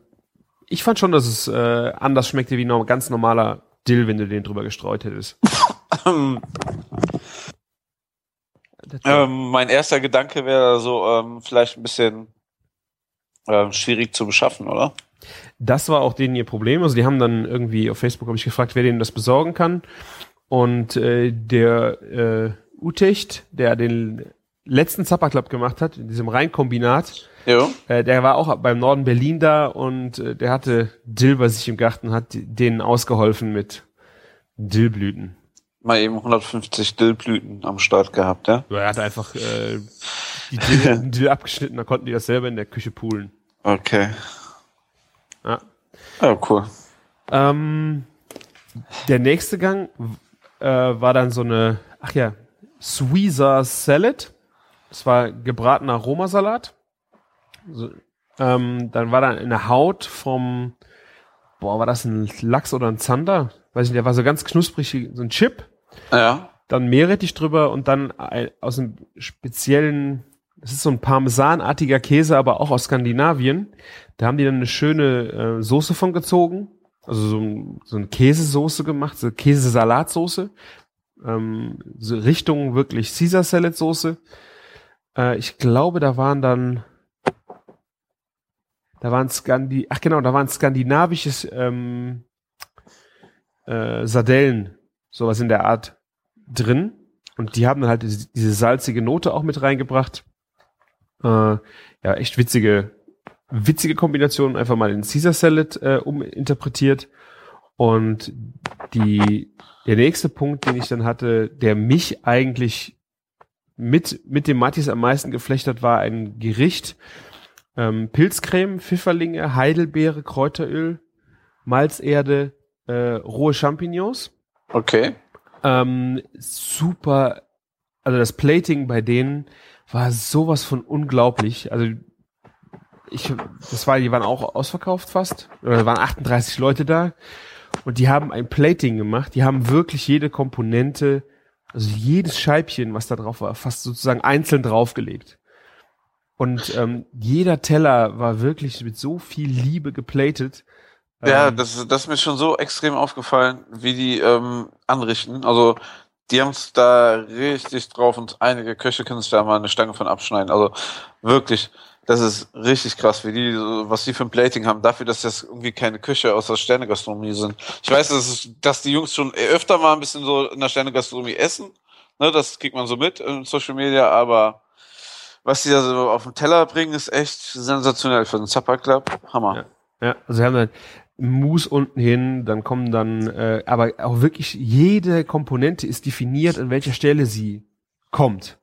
ich fand schon, dass es äh, anders schmeckte wie ein ganz normaler Dill, wenn du den drüber gestreut hättest. (laughs) ähm, mein erster Gedanke wäre so ähm, vielleicht ein bisschen ähm, schwierig zu beschaffen, oder? Das war auch denen ihr Problem. Also die haben dann irgendwie auf Facebook habe ich gefragt, wer denen das besorgen kann. Und äh, der äh, Utecht, der den letzten Zapper Club gemacht hat, in diesem Rheinkombinat, ja. Äh, der war auch beim Norden Berlin da und äh, der hatte Dill bei sich im Garten, hat denen ausgeholfen mit Dillblüten mal eben 150 Dillblüten am Start gehabt, ja? ja er hat einfach äh, die Dill, (laughs) Dill abgeschnitten, da konnten die das selber in der Küche poolen. Okay. Ja. Ja, cool. Ähm, der nächste Gang äh, war dann so eine, ach ja, Sweezer Salad. Das war gebratener Romasalat. So, ähm, dann war da eine Haut vom, boah, war das ein Lachs oder ein Zander? Weiß nicht, der war so ganz knusprig, so ein Chip. Ja. Dann Meerrettich drüber und dann ein, aus einem speziellen, das ist so ein parmesanartiger Käse, aber auch aus Skandinavien. Da haben die dann eine schöne äh, Soße von gezogen. Also so, so eine Käsesoße gemacht, so Käsesalatsoße. Ähm, so Richtung wirklich Caesar Salad Soße. Äh, ich glaube, da waren dann da waren Skandi, ach genau, da waren skandinavisches ähm, äh, Sardellen sowas in der Art drin. Und die haben dann halt diese, diese salzige Note auch mit reingebracht. Äh, ja, echt witzige, witzige Kombination. Einfach mal den Caesar Salad äh, uminterpretiert. Und die, der nächste Punkt, den ich dann hatte, der mich eigentlich mit, mit dem Mattis am meisten geflechtet war, ein Gericht. Ähm, Pilzcreme, Pfifferlinge, Heidelbeere, Kräuteröl, Malzerde, äh, rohe Champignons. Okay. Ähm, super, also das Plating bei denen war sowas von unglaublich. Also ich, das war, die waren auch ausverkauft fast. Oder waren 38 Leute da. Und die haben ein Plating gemacht. Die haben wirklich jede Komponente, also jedes Scheibchen, was da drauf war, fast sozusagen einzeln draufgelegt. Und ähm, jeder Teller war wirklich mit so viel Liebe geplatet. Ja, Ähm, das, das ist mir schon so extrem aufgefallen, wie die ähm, anrichten. Also die haben es da richtig drauf und einige Köche können sich da mal eine Stange von abschneiden. Also wirklich, das ist richtig krass, wie die, was die für ein Plating haben, dafür, dass das irgendwie keine Köche aus der Sternegastronomie sind. Ich weiß, dass, es, dass die Jungs schon öfter mal ein bisschen so in der Sternegastronomie essen. Ne, das kriegt man so mit in Social Media, aber was die da so auf den Teller bringen, ist echt sensationell für den Supper Club. Hammer. Ja. Ja, also haben dann Mousse unten hin, dann kommen dann, äh, aber auch wirklich jede Komponente ist definiert, an welcher Stelle sie kommt.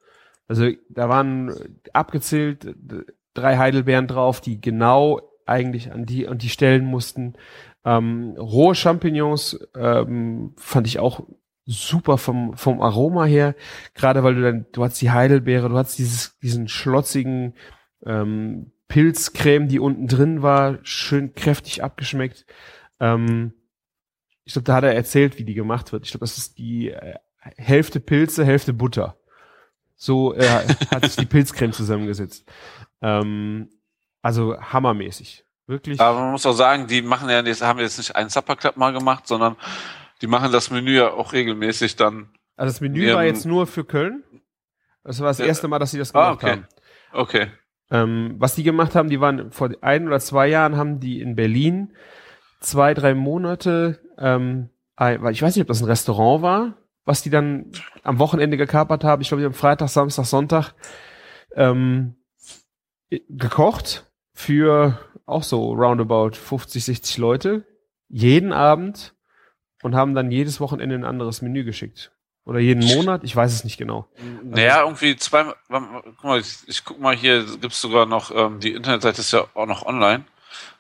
Also da waren abgezählt äh, drei Heidelbeeren drauf, die genau eigentlich an die an die Stellen mussten. Ähm, rohe Champignons ähm, fand ich auch super vom vom Aroma her, gerade weil du dann du hast die Heidelbeere, du hast dieses diesen schlotzigen ähm, Pilzcreme, die unten drin war, schön kräftig abgeschmeckt. Ähm, ich glaube, da hat er erzählt, wie die gemacht wird. Ich glaube, das ist die äh, Hälfte Pilze, Hälfte Butter. So äh, (laughs) hat sich die Pilzcreme zusammengesetzt. Ähm, also hammermäßig. Wirklich. Aber man muss auch sagen, die machen ja, jetzt haben jetzt nicht einen Supper Club mal gemacht, sondern Die machen das Menü ja auch regelmäßig dann. Also das Menü war jetzt nur für Köln. Das war das Ja. erste Mal, dass sie das Ah, gemacht okay. haben. Okay. Ähm, was die gemacht haben, die waren vor ein oder zwei Jahren haben die in Berlin zwei, drei Monate, ähm, ich weiß nicht, ob das ein Restaurant war, was die dann am Wochenende gekapert haben. Ich glaube, die haben Freitag, Samstag, Sonntag ähm, gekocht für auch so roundabout 50, 60 Leute jeden Abend und haben dann jedes Wochenende ein anderes Menü geschickt. Oder jeden Monat, ich weiß es nicht genau. Naja, irgendwie zweimal. Guck mal, ich, ich guck mal hier, gibt's sogar noch, ähm, die Internetseite ist ja auch noch online.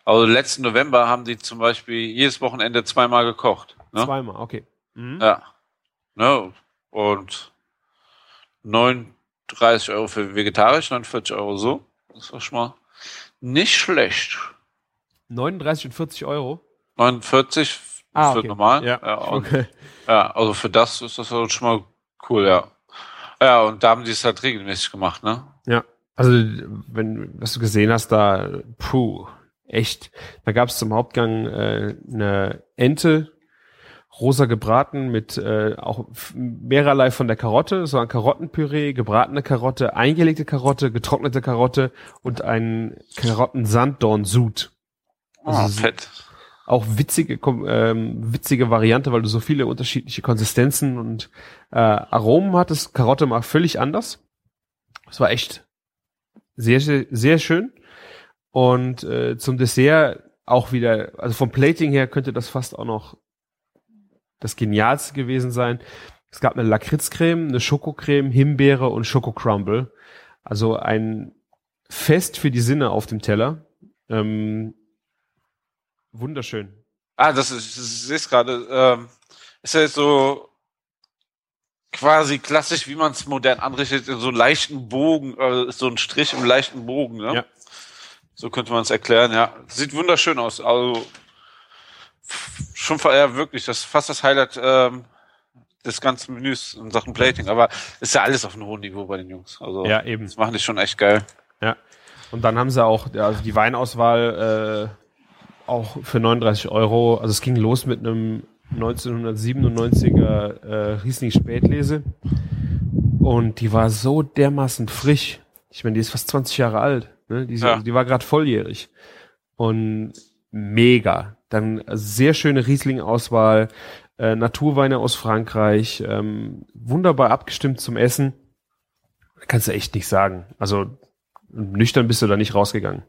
Also letzten November haben die zum Beispiel jedes Wochenende zweimal gekocht. Ne? Zweimal, okay. Mhm. Ja. Ne? Und 39 Euro für vegetarisch, 49 Euro so. Das ist doch schon mal nicht schlecht. 39 und 40 Euro. 49 Ah, für okay. normal. Ja, und, okay. ja, also für das ist das halt schon mal cool, ja. Ja, und da haben die es halt regelmäßig gemacht, ne? Ja, also wenn was du gesehen hast, da puh, echt. Da gab es zum Hauptgang äh, eine Ente, rosa gebraten mit äh, auch mehrerlei von der Karotte, so ein Karottenpüree, gebratene Karotte, eingelegte Karotte, getrocknete Karotte und ein Karotten-Sanddorn-Sud. Oh, Also, fett. Auch witzige, ähm, witzige Variante, weil du so viele unterschiedliche Konsistenzen und äh, Aromen hattest. Karotte war völlig anders. Es war echt sehr, sehr, sehr schön. Und äh, zum Dessert auch wieder, also vom Plating her könnte das fast auch noch das Genialste gewesen sein. Es gab eine Lakritzcreme, eine Schokocreme, Himbeere und Schokocrumble. Also ein Fest für die Sinne auf dem Teller. Ähm, wunderschön. Ah, das ist, ich sehe es gerade. Ähm, ist ja jetzt so quasi klassisch, wie man es modern anrichtet, in so einen leichten Bogen, äh, so ein Strich im leichten Bogen, ne? Ja. So könnte man es erklären, ja. Sieht wunderschön aus. Also schon ja, wirklich, das ist fast das Highlight ähm, des ganzen Menüs in Sachen Plating. Aber ist ja alles auf einem hohen Niveau bei den Jungs. Also Ja, eben. das machen die schon echt geil. Ja. Und dann haben sie auch, also die Weinauswahl äh, auch für 39 Euro. Also es ging los mit einem 1997er äh, Riesling Spätlese. Und die war so dermaßen frisch. Ich meine, die ist fast 20 Jahre alt. Ne? Die, Ja. die war gerade volljährig. Und mega. Dann sehr schöne Riesling-Auswahl, äh, Naturweine aus Frankreich, ähm, wunderbar abgestimmt zum Essen. Kannst du echt nicht sagen. Also nüchtern bist du da nicht rausgegangen.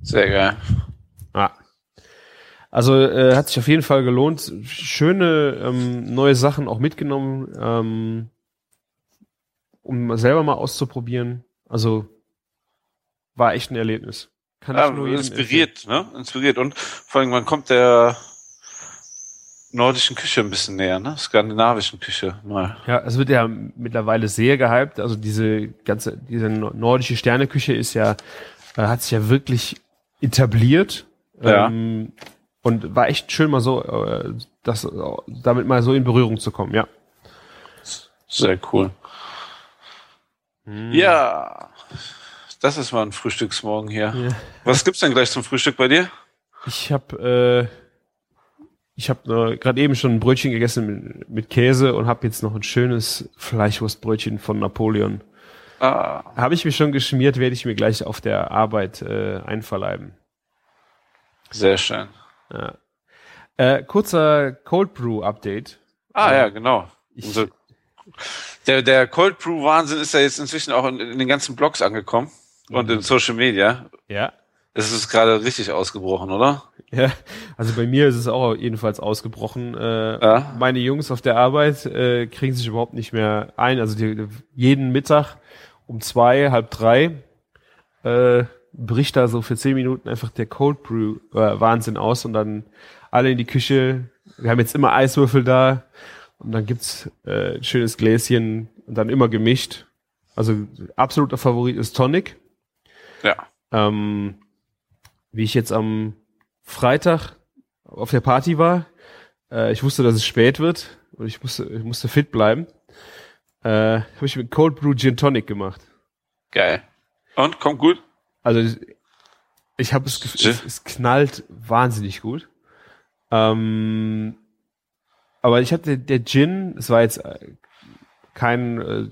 Sehr geil. Ah. Also äh, hat sich auf jeden Fall gelohnt. Schöne ähm, neue Sachen auch mitgenommen, ähm, um selber mal auszuprobieren. Also war echt ein Erlebnis. Kann Ja, ich nur inspiriert, ne? Inspiriert. Und vor allem, man kommt der nordischen Küche ein bisschen näher, ne? Skandinavischen Küche mal. Ja, es wird ja mittlerweile sehr gehypt. Also diese ganze, diese no- nordische Sterneküche ist ja, äh, hat sich ja wirklich etabliert. Ja. Ähm, und war echt schön mal so, äh, das, damit mal so in Berührung zu kommen, ja. Sehr cool. Ja. Das ist mal ein Frühstücksmorgen hier. Ja. Was gibt's denn gleich zum Frühstück bei dir? Ich habe äh, ich habe gerade eben schon ein Brötchen gegessen mit, mit Käse und habe jetzt noch ein schönes Fleischwurstbrötchen von Napoleon. Ah, Habe ich mir schon geschmiert, werde ich mir gleich auf der Arbeit äh, einverleiben. Sehr schön. Ja. Äh, kurzer Cold Brew Update. Ah, ja, genau. Ich, Unser- Der, der Cold Brew Wahnsinn ist ja jetzt inzwischen auch in, in den ganzen Blogs angekommen und in Social Media. ja, Es ist gerade richtig ausgebrochen, oder? ja, also bei mir ist es auch jedenfalls ausgebrochen. Äh, Ja. Meine Jungs auf der Arbeit äh, kriegen sich überhaupt nicht mehr ein. Also die, jeden Mittag um zwei, halb drei äh, bricht da so für zehn Minuten einfach der Cold Brew äh, Wahnsinn aus und dann alle in die Küche. Wir haben jetzt immer Eiswürfel da und dann gibt's äh, ein schönes Gläschen und dann immer gemischt. Also absoluter Favorit ist Tonic. Ja. Ähm, wie ich jetzt am Freitag auf der Party war, äh, ich wusste, dass es spät wird und ich musste, ich musste fit bleiben, äh, habe ich mit Cold Brew Gin Tonic gemacht. Geil. Und kommt gut? Also ich- ich habe es, Gefühl, es, es knallt wahnsinnig gut. Ähm, aber ich hatte der Gin, es war jetzt äh, kein äh,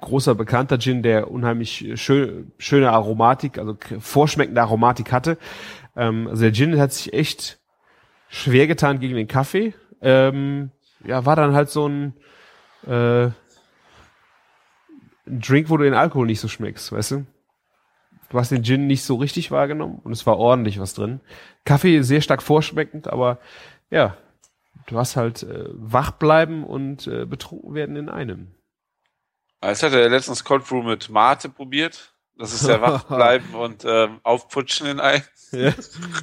großer bekannter Gin, der unheimlich schön, schöne Aromatik, also vorschmeckende Aromatik hatte. Ähm, also der Gin hat sich echt schwer getan gegen den Kaffee. Ähm, ja, war dann halt so ein, äh, ein Drink, wo du den Alkohol nicht so schmeckst, weißt du? Du hast den Gin nicht so richtig wahrgenommen und es war ordentlich was drin. Kaffee sehr stark vorschmeckend, aber ja, du hast halt äh, wach bleiben und äh, betrunken werden in einem. Jetzt hat er letztens Cold Brew mit Mate probiert. Das ist ja (laughs) wach bleiben und ähm, aufputschen in ein. Ja.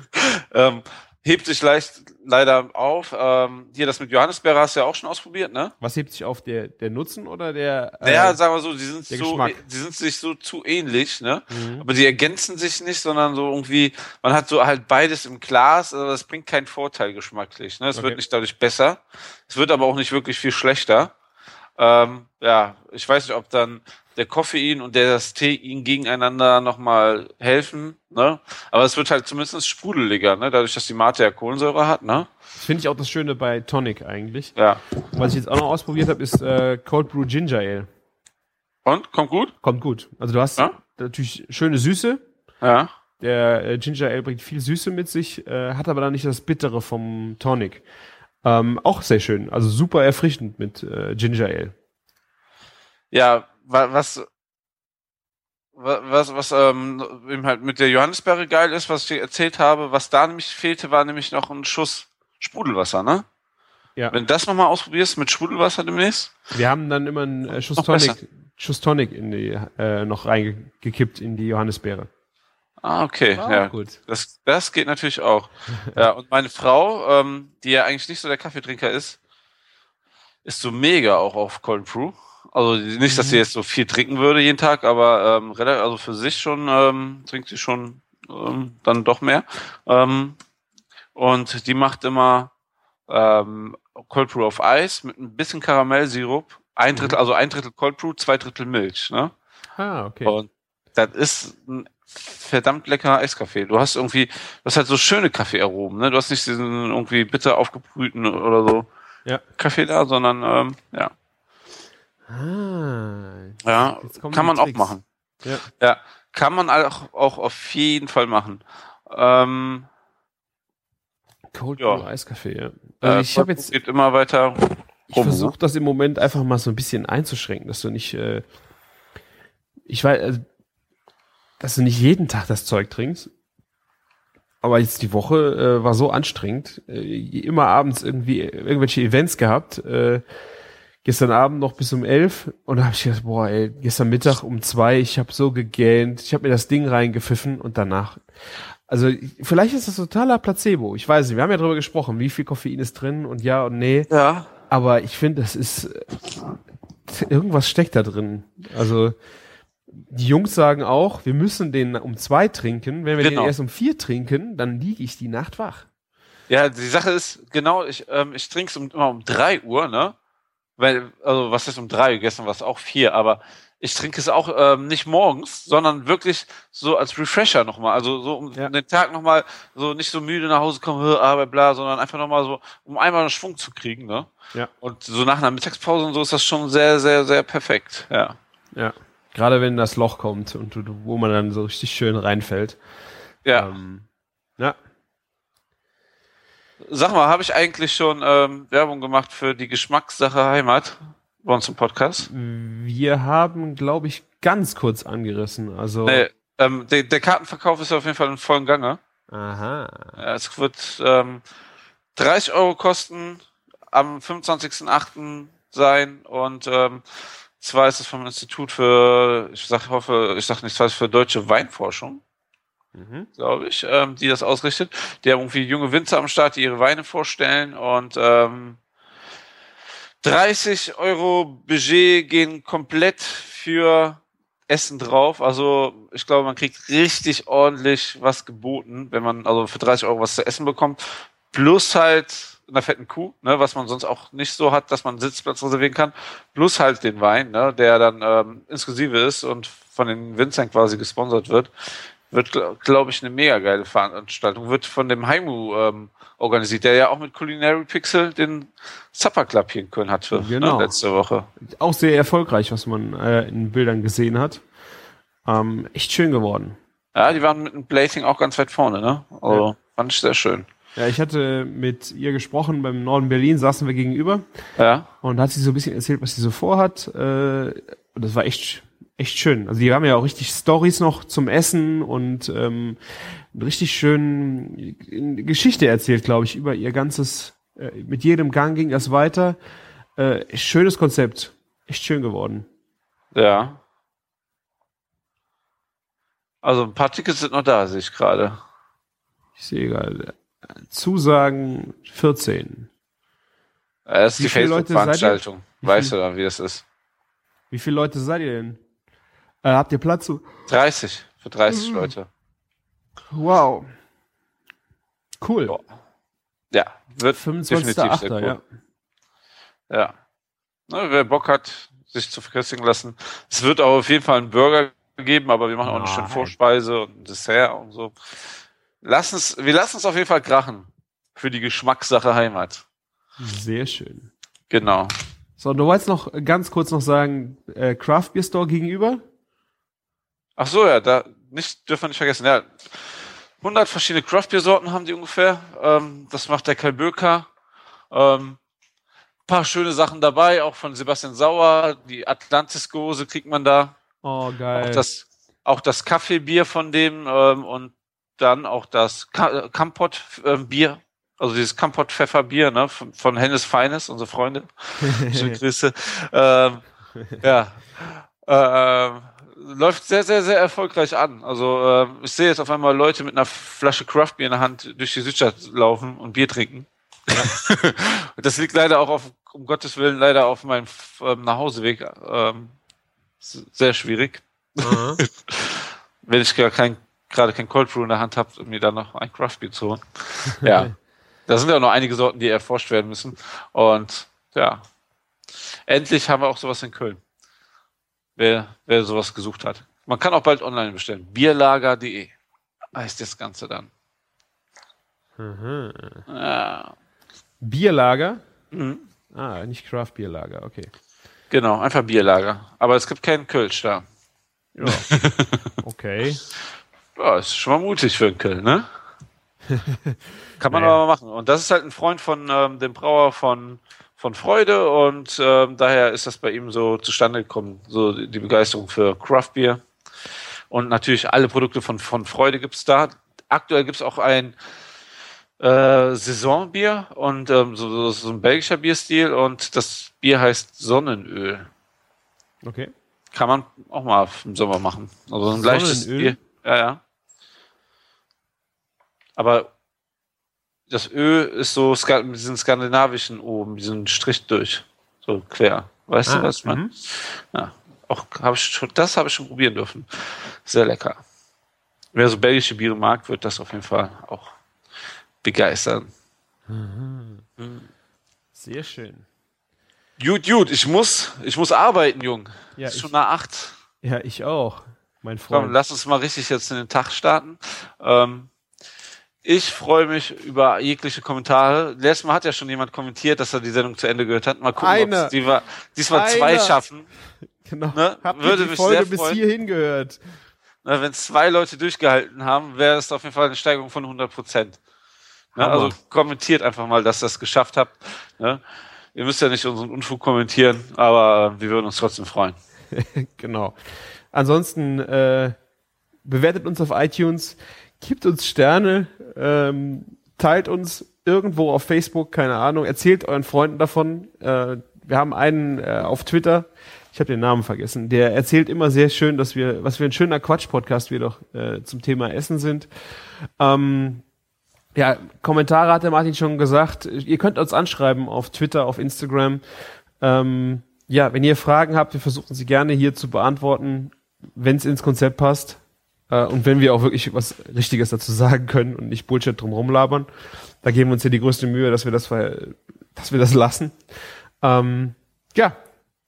(laughs) ähm, hebt sich leicht leider auf. Ähm, hier das mit Johannisbeere hast du ja auch schon ausprobiert, ne? Was hebt sich auf der der Nutzen oder der? Äh, naja, sagen wir so, die sind so, Geschmack. die sind sich so zu ähnlich, ne? Mhm. Aber die ergänzen sich nicht, sondern so irgendwie, man hat so halt beides im Glas, aber das bringt keinen Vorteil geschmacklich. Ne? Es okay. wird nicht dadurch besser, es wird aber auch nicht wirklich viel schlechter. Ähm, ja, ich weiß nicht, ob dann der Koffein und der das Tein gegeneinander nochmal helfen, ne? Aber es wird halt zumindest sprudeliger, ne? Dadurch, dass die Mate ja Kohlensäure hat, ne? Das finde ich auch das Schöne bei Tonic eigentlich. Ja. Was ich jetzt auch noch ausprobiert habe, ist äh, Cold Brew Ginger Ale. Und? Kommt gut? Kommt gut. Also du hast ja? natürlich schöne Süße. Ja. Der äh, Ginger Ale bringt viel Süße mit sich, äh, hat aber dann nicht das Bittere vom Tonic. Ähm, auch sehr schön. Also super erfrischend mit äh, Ginger Ale. Ja, was was, was ähm, eben halt mit der Johannisbeere geil ist, was ich dir erzählt habe, was da nämlich fehlte, war nämlich noch ein Schuss Sprudelwasser, ne? Ja. Wenn du das nochmal ausprobierst mit Sprudelwasser demnächst. Wir haben dann immer einen äh, Schuss Tonic, Schuss Tonic in die, äh, noch reingekippt in die Johannisbeere. Ah, okay. Ah, ja, gut. Das, das geht natürlich auch. (laughs) ja, und meine Frau, ähm, die ja eigentlich nicht so der Kaffeetrinker ist, ist so mega auch auf Cold Brew. Also nicht, dass sie mhm. jetzt so viel trinken würde jeden Tag, aber ähm, also für sich schon ähm, trinkt sie schon ähm, dann doch mehr. Ähm, und die macht immer ähm, Cold Brew auf Eis mit ein bisschen Karamellsirup, ein Drittel, mhm. also ein Drittel Cold Brew, zwei Drittel Milch. Ne? Ah, okay. Und das ist ein verdammt leckerer Eiskaffee. Du hast irgendwie, du hast halt so schöne Kaffeearomen, ne? Du hast nicht diesen irgendwie bitter aufgebrühten oder so ja. Kaffee da, sondern ähm, ja. Ah, ja, kann man auch machen. Ja. ja, kann man auch, auch auf jeden Fall machen. Ähm, Cold ja. Brew Eiskaffee, ja. Also äh, ich habe jetzt geht immer weiter. Rum, ich versuche ne? das im Moment einfach mal so ein bisschen einzuschränken, dass du nicht, äh, ich weiß, also, dass du nicht jeden Tag das Zeug trinkst. Aber jetzt die Woche äh, war so anstrengend, äh, immer abends irgendwie irgendwelche Events gehabt. Äh, gestern Abend noch bis um elf und da habe ich gedacht, boah, ey, gestern Mittag um zwei, ich habe so gegähnt, ich habe mir das Ding reingepfiffen und danach. Also vielleicht ist das totaler Placebo. Ich weiß nicht, wir haben ja drüber gesprochen, wie viel Koffein ist drin und ja und nee. Ja. Aber ich finde, das ist irgendwas steckt da drin. Also die Jungs sagen auch, wir müssen den um zwei trinken. Wenn wir genau. den erst um vier trinken, dann liege ich die Nacht wach. Ja, die Sache ist, genau, ich, ähm, ich trinke es um, immer um drei Uhr, ne? weil, also was ist um drei, gestern war es auch vier, aber ich trinke es auch ähm, nicht morgens, sondern wirklich so als Refresher nochmal. Also so um ja. den Tag nochmal so nicht so müde nach Hause kommen, Arbeit, bla, sondern einfach nochmal so, um einmal einen Schwung zu kriegen, ne? Ja. Und so nach einer Mittagspause und so ist das schon sehr, sehr, sehr perfekt, ja. Ja. Gerade wenn das Loch kommt und wo man dann so richtig schön reinfällt. Ja. Ähm, ja. Sag mal, habe ich eigentlich schon ähm, Werbung gemacht für die Geschmackssache Heimat bei uns im Podcast? Wir haben, glaube ich, ganz kurz angerissen. Also nee, ähm, der, der, Kartenverkauf ist auf jeden Fall in vollen Gange. Aha. Ja, es wird ähm, 30 Euro kosten, am 25.08. sein und ähm, zwar ist es vom Institut für, ich sag, hoffe, ich sage nicht, zwar für deutsche Weinforschung mhm. glaube ich, ähm, die das ausrichtet. Die haben irgendwie junge Winzer am Start, die ihre Weine vorstellen und ähm, 30 Euro Budget gehen komplett für Essen drauf. Also ich glaube, man kriegt richtig ordentlich was geboten, wenn man also für 30 Euro was zu essen bekommt. Plus halt einer fetten Kuh, ne, was man sonst auch nicht so hat, dass man einen Sitzplatz reservieren kann. Plus halt den Wein, ne, der dann ähm, inklusive ist und von den Winzern quasi gesponsert wird Wird, glaube ich, eine mega geile Veranstaltung. Wird von dem Heimu ähm, organisiert, der ja auch mit Culinary Pixel den Supper Club hier in Köln hatte ne, genau. ne, letzte Woche. Auch sehr erfolgreich, was man äh, in Bildern gesehen hat. Ähm, echt schön geworden. Ja, die waren mit dem Blazing auch ganz weit vorne, ne? Also ja. fand ich sehr schön. Ja, ich hatte mit ihr gesprochen, beim Norden Berlin saßen wir gegenüber. Ja. Und hat sie so ein bisschen erzählt, was sie so vorhat. Äh, und das war echt, echt schön. Also die haben ja auch richtig Stories noch zum Essen und ähm, richtig schön Geschichte erzählt, glaube ich, über ihr ganzes, äh, mit jedem Gang ging das weiter. Äh, schönes Konzept. Echt schön geworden. Ja. Also ein paar Tickets sind noch da, sehe ich gerade. Ich sehe gerade. Zusagen 14. Das ist wie die Facebook-Veranstaltung. Weißt du da, wie das ist? Wie viele Leute seid ihr denn? Äh, habt ihr Platz? 30. Für 30 mhm. Leute. Wow. Cool. Ja, wird 25. definitiv sehr cool. Ja. ja. Na, wer Bock hat, sich zu verköstigen lassen. Es wird auch auf jeden Fall einen Burger geben, aber wir machen auch eine schöne Vorspeise und ein Dessert und so. Lass uns, wir lassen es auf jeden Fall krachen. Für die Geschmackssache Heimat. Sehr schön. Genau. So, du wolltest noch ganz kurz noch sagen, äh, Craft Beer Store gegenüber? Ach so, ja, da nicht, dürfen wir nicht vergessen, ja. 100 verschiedene Craft Beer Sorten haben die ungefähr. Ähm, das macht der Kai Böker. Ähm, paar schöne Sachen dabei, auch von Sebastian Sauer. Die Atlantis-Gose kriegt man da. Oh, geil. Auch das, auch das Kaffeebier von dem ähm, und dann auch das Kampot-Bier, also dieses Kampot-Pfefferbier ne, von, von Hennes Feines, unsere Freunde. (laughs) Schöne Grüße. Ähm, ja. Ähm, läuft sehr, sehr, sehr erfolgreich an. Also äh, ich sehe jetzt auf einmal Leute mit einer Flasche Craftbier in der Hand durch die Südstadt laufen und Bier trinken. Ja. (laughs) das liegt leider auch auf, um Gottes Willen, leider auf meinem ähm, Nachhauseweg. Ähm, sehr schwierig. Mhm. (laughs) Wenn ich gar kein gerade kein Cold Brew in der Hand habt, um mir dann noch ein Craft Beer zu holen. (laughs) Ja. da sind ja noch einige Sorten, die erforscht werden müssen. Und ja, endlich haben wir auch sowas in Köln. Wer, wer sowas gesucht hat. Man kann auch bald online bestellen. Bierlager.de heißt das Ganze dann. Mhm. Ja. Bierlager? Mhm. Ah, nicht Craft Bierlager, okay. Genau, einfach Bierlager. Aber es gibt keinen Kölsch da. Ja. (laughs) Okay. Ja, ist schon mal mutig für einen Köln, ne? (laughs) Kann man naja. aber machen. Und das ist halt ein Freund von ähm, dem Brauer von, von Freude und ähm, daher ist das bei ihm so zustande gekommen, so die Begeisterung für Craft Beer. Und natürlich alle Produkte von, von Freude gibt's da. Aktuell gibt's auch ein äh, Saisonbier und ähm, so, so, so ein belgischer Bierstil und das Bier heißt Sonnenöl. Okay. Kann man auch mal im Sommer machen. Also ein leichtes Bier. Ja, ja. Aber das Ö ist so mit diesen skandinavischen oben, diesen Strich durch. So quer. Weißt ah, du, was man? Mhm. Ja. Auch habe ich schon, das habe ich schon probieren dürfen. Sehr lecker. Wer so belgische Biere mag, wird das auf jeden Fall auch begeistern. Mhm. Sehr schön. Gut, gut, ich muss, ich muss arbeiten, Jung. Ja, ist schon nach acht. Ja, ich auch, mein Freund. Komm, lass uns mal richtig jetzt in den Tag starten. Ähm, ich freue mich über jegliche Kommentare. Letztes Mal hat ja schon jemand kommentiert, dass er die Sendung zu Ende gehört hat. Mal gucken, ob die war, diesmal Eine. zwei schaffen. (laughs) Genau. Ne? Habt Würde ihr die Folge bis hierhin gehört? Wenn zwei Leute durchgehalten haben, wäre es auf jeden Fall eine Steigerung von 100 Prozent. Ne? Also kommentiert einfach mal, dass ihr das geschafft habt. Ne? Ihr müsst ja nicht unseren Unfug kommentieren, aber wir würden uns trotzdem freuen. (laughs) genau. Ansonsten äh, bewertet uns auf iTunes, gibt uns Sterne, ähm, teilt uns irgendwo auf Facebook, keine Ahnung, erzählt euren Freunden davon. Äh, wir haben einen äh, auf Twitter, ich habe den Namen vergessen, der erzählt immer sehr schön, dass wir, was für ein schöner Quatsch-Podcast wir doch äh, zum Thema Essen sind. Ähm, ja, Kommentare hat der Martin schon gesagt. Ihr könnt uns anschreiben auf Twitter, auf Instagram. Ähm, ja, wenn ihr Fragen habt, wir versuchen sie gerne hier zu beantworten, wenn es ins Konzept passt. Äh, und wenn wir auch wirklich was Richtiges dazu sagen können und nicht Bullshit drum rumlabern, da geben wir uns hier die größte Mühe, dass wir das, dass wir das lassen. Ähm, ja,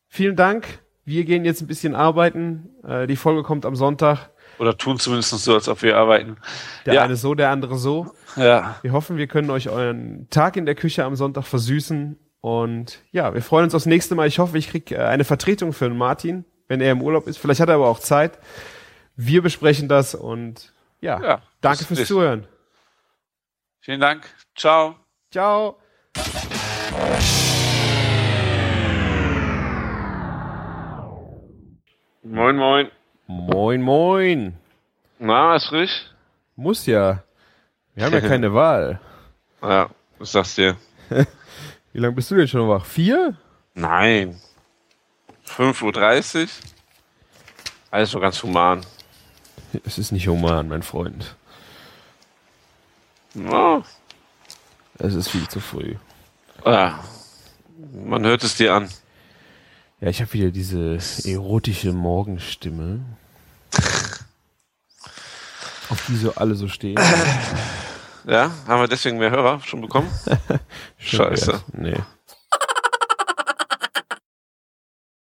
vielen Dank Wir gehen jetzt ein bisschen arbeiten. Äh, die Folge kommt am Sonntag. Oder tun zumindest so, als ob wir arbeiten. Der ja. eine so, der andere so. Ja. Wir hoffen, wir können euch euren Tag in der Küche am Sonntag versüßen. Und ja, wir freuen uns aufs nächste Mal. Ich hoffe, ich kriege äh, eine Vertretung für den Martin, wenn er im Urlaub ist. Vielleicht hat er aber auch Zeit. Wir besprechen das und ja, ja danke fürs Zuhören. Vielen Dank. Ciao. Ciao. Moin, moin. Moin, moin. Na, ist frisch? Muss ja. Wir haben ja keine (laughs) Wahl. Ja, was sagst du? (laughs) Wie lange bist du denn schon wach? Vier? Nein. 5.30 Uhr? Alles so ganz human. Es ist nicht human, mein Freund. Ja. Es ist viel zu früh. Ja. Man hört es dir an. Ja, ich habe wieder diese erotische Morgenstimme. (laughs) auf die so alle so stehen. Ja, haben wir deswegen mehr Hörer schon bekommen? (laughs) Scheiße. Nee.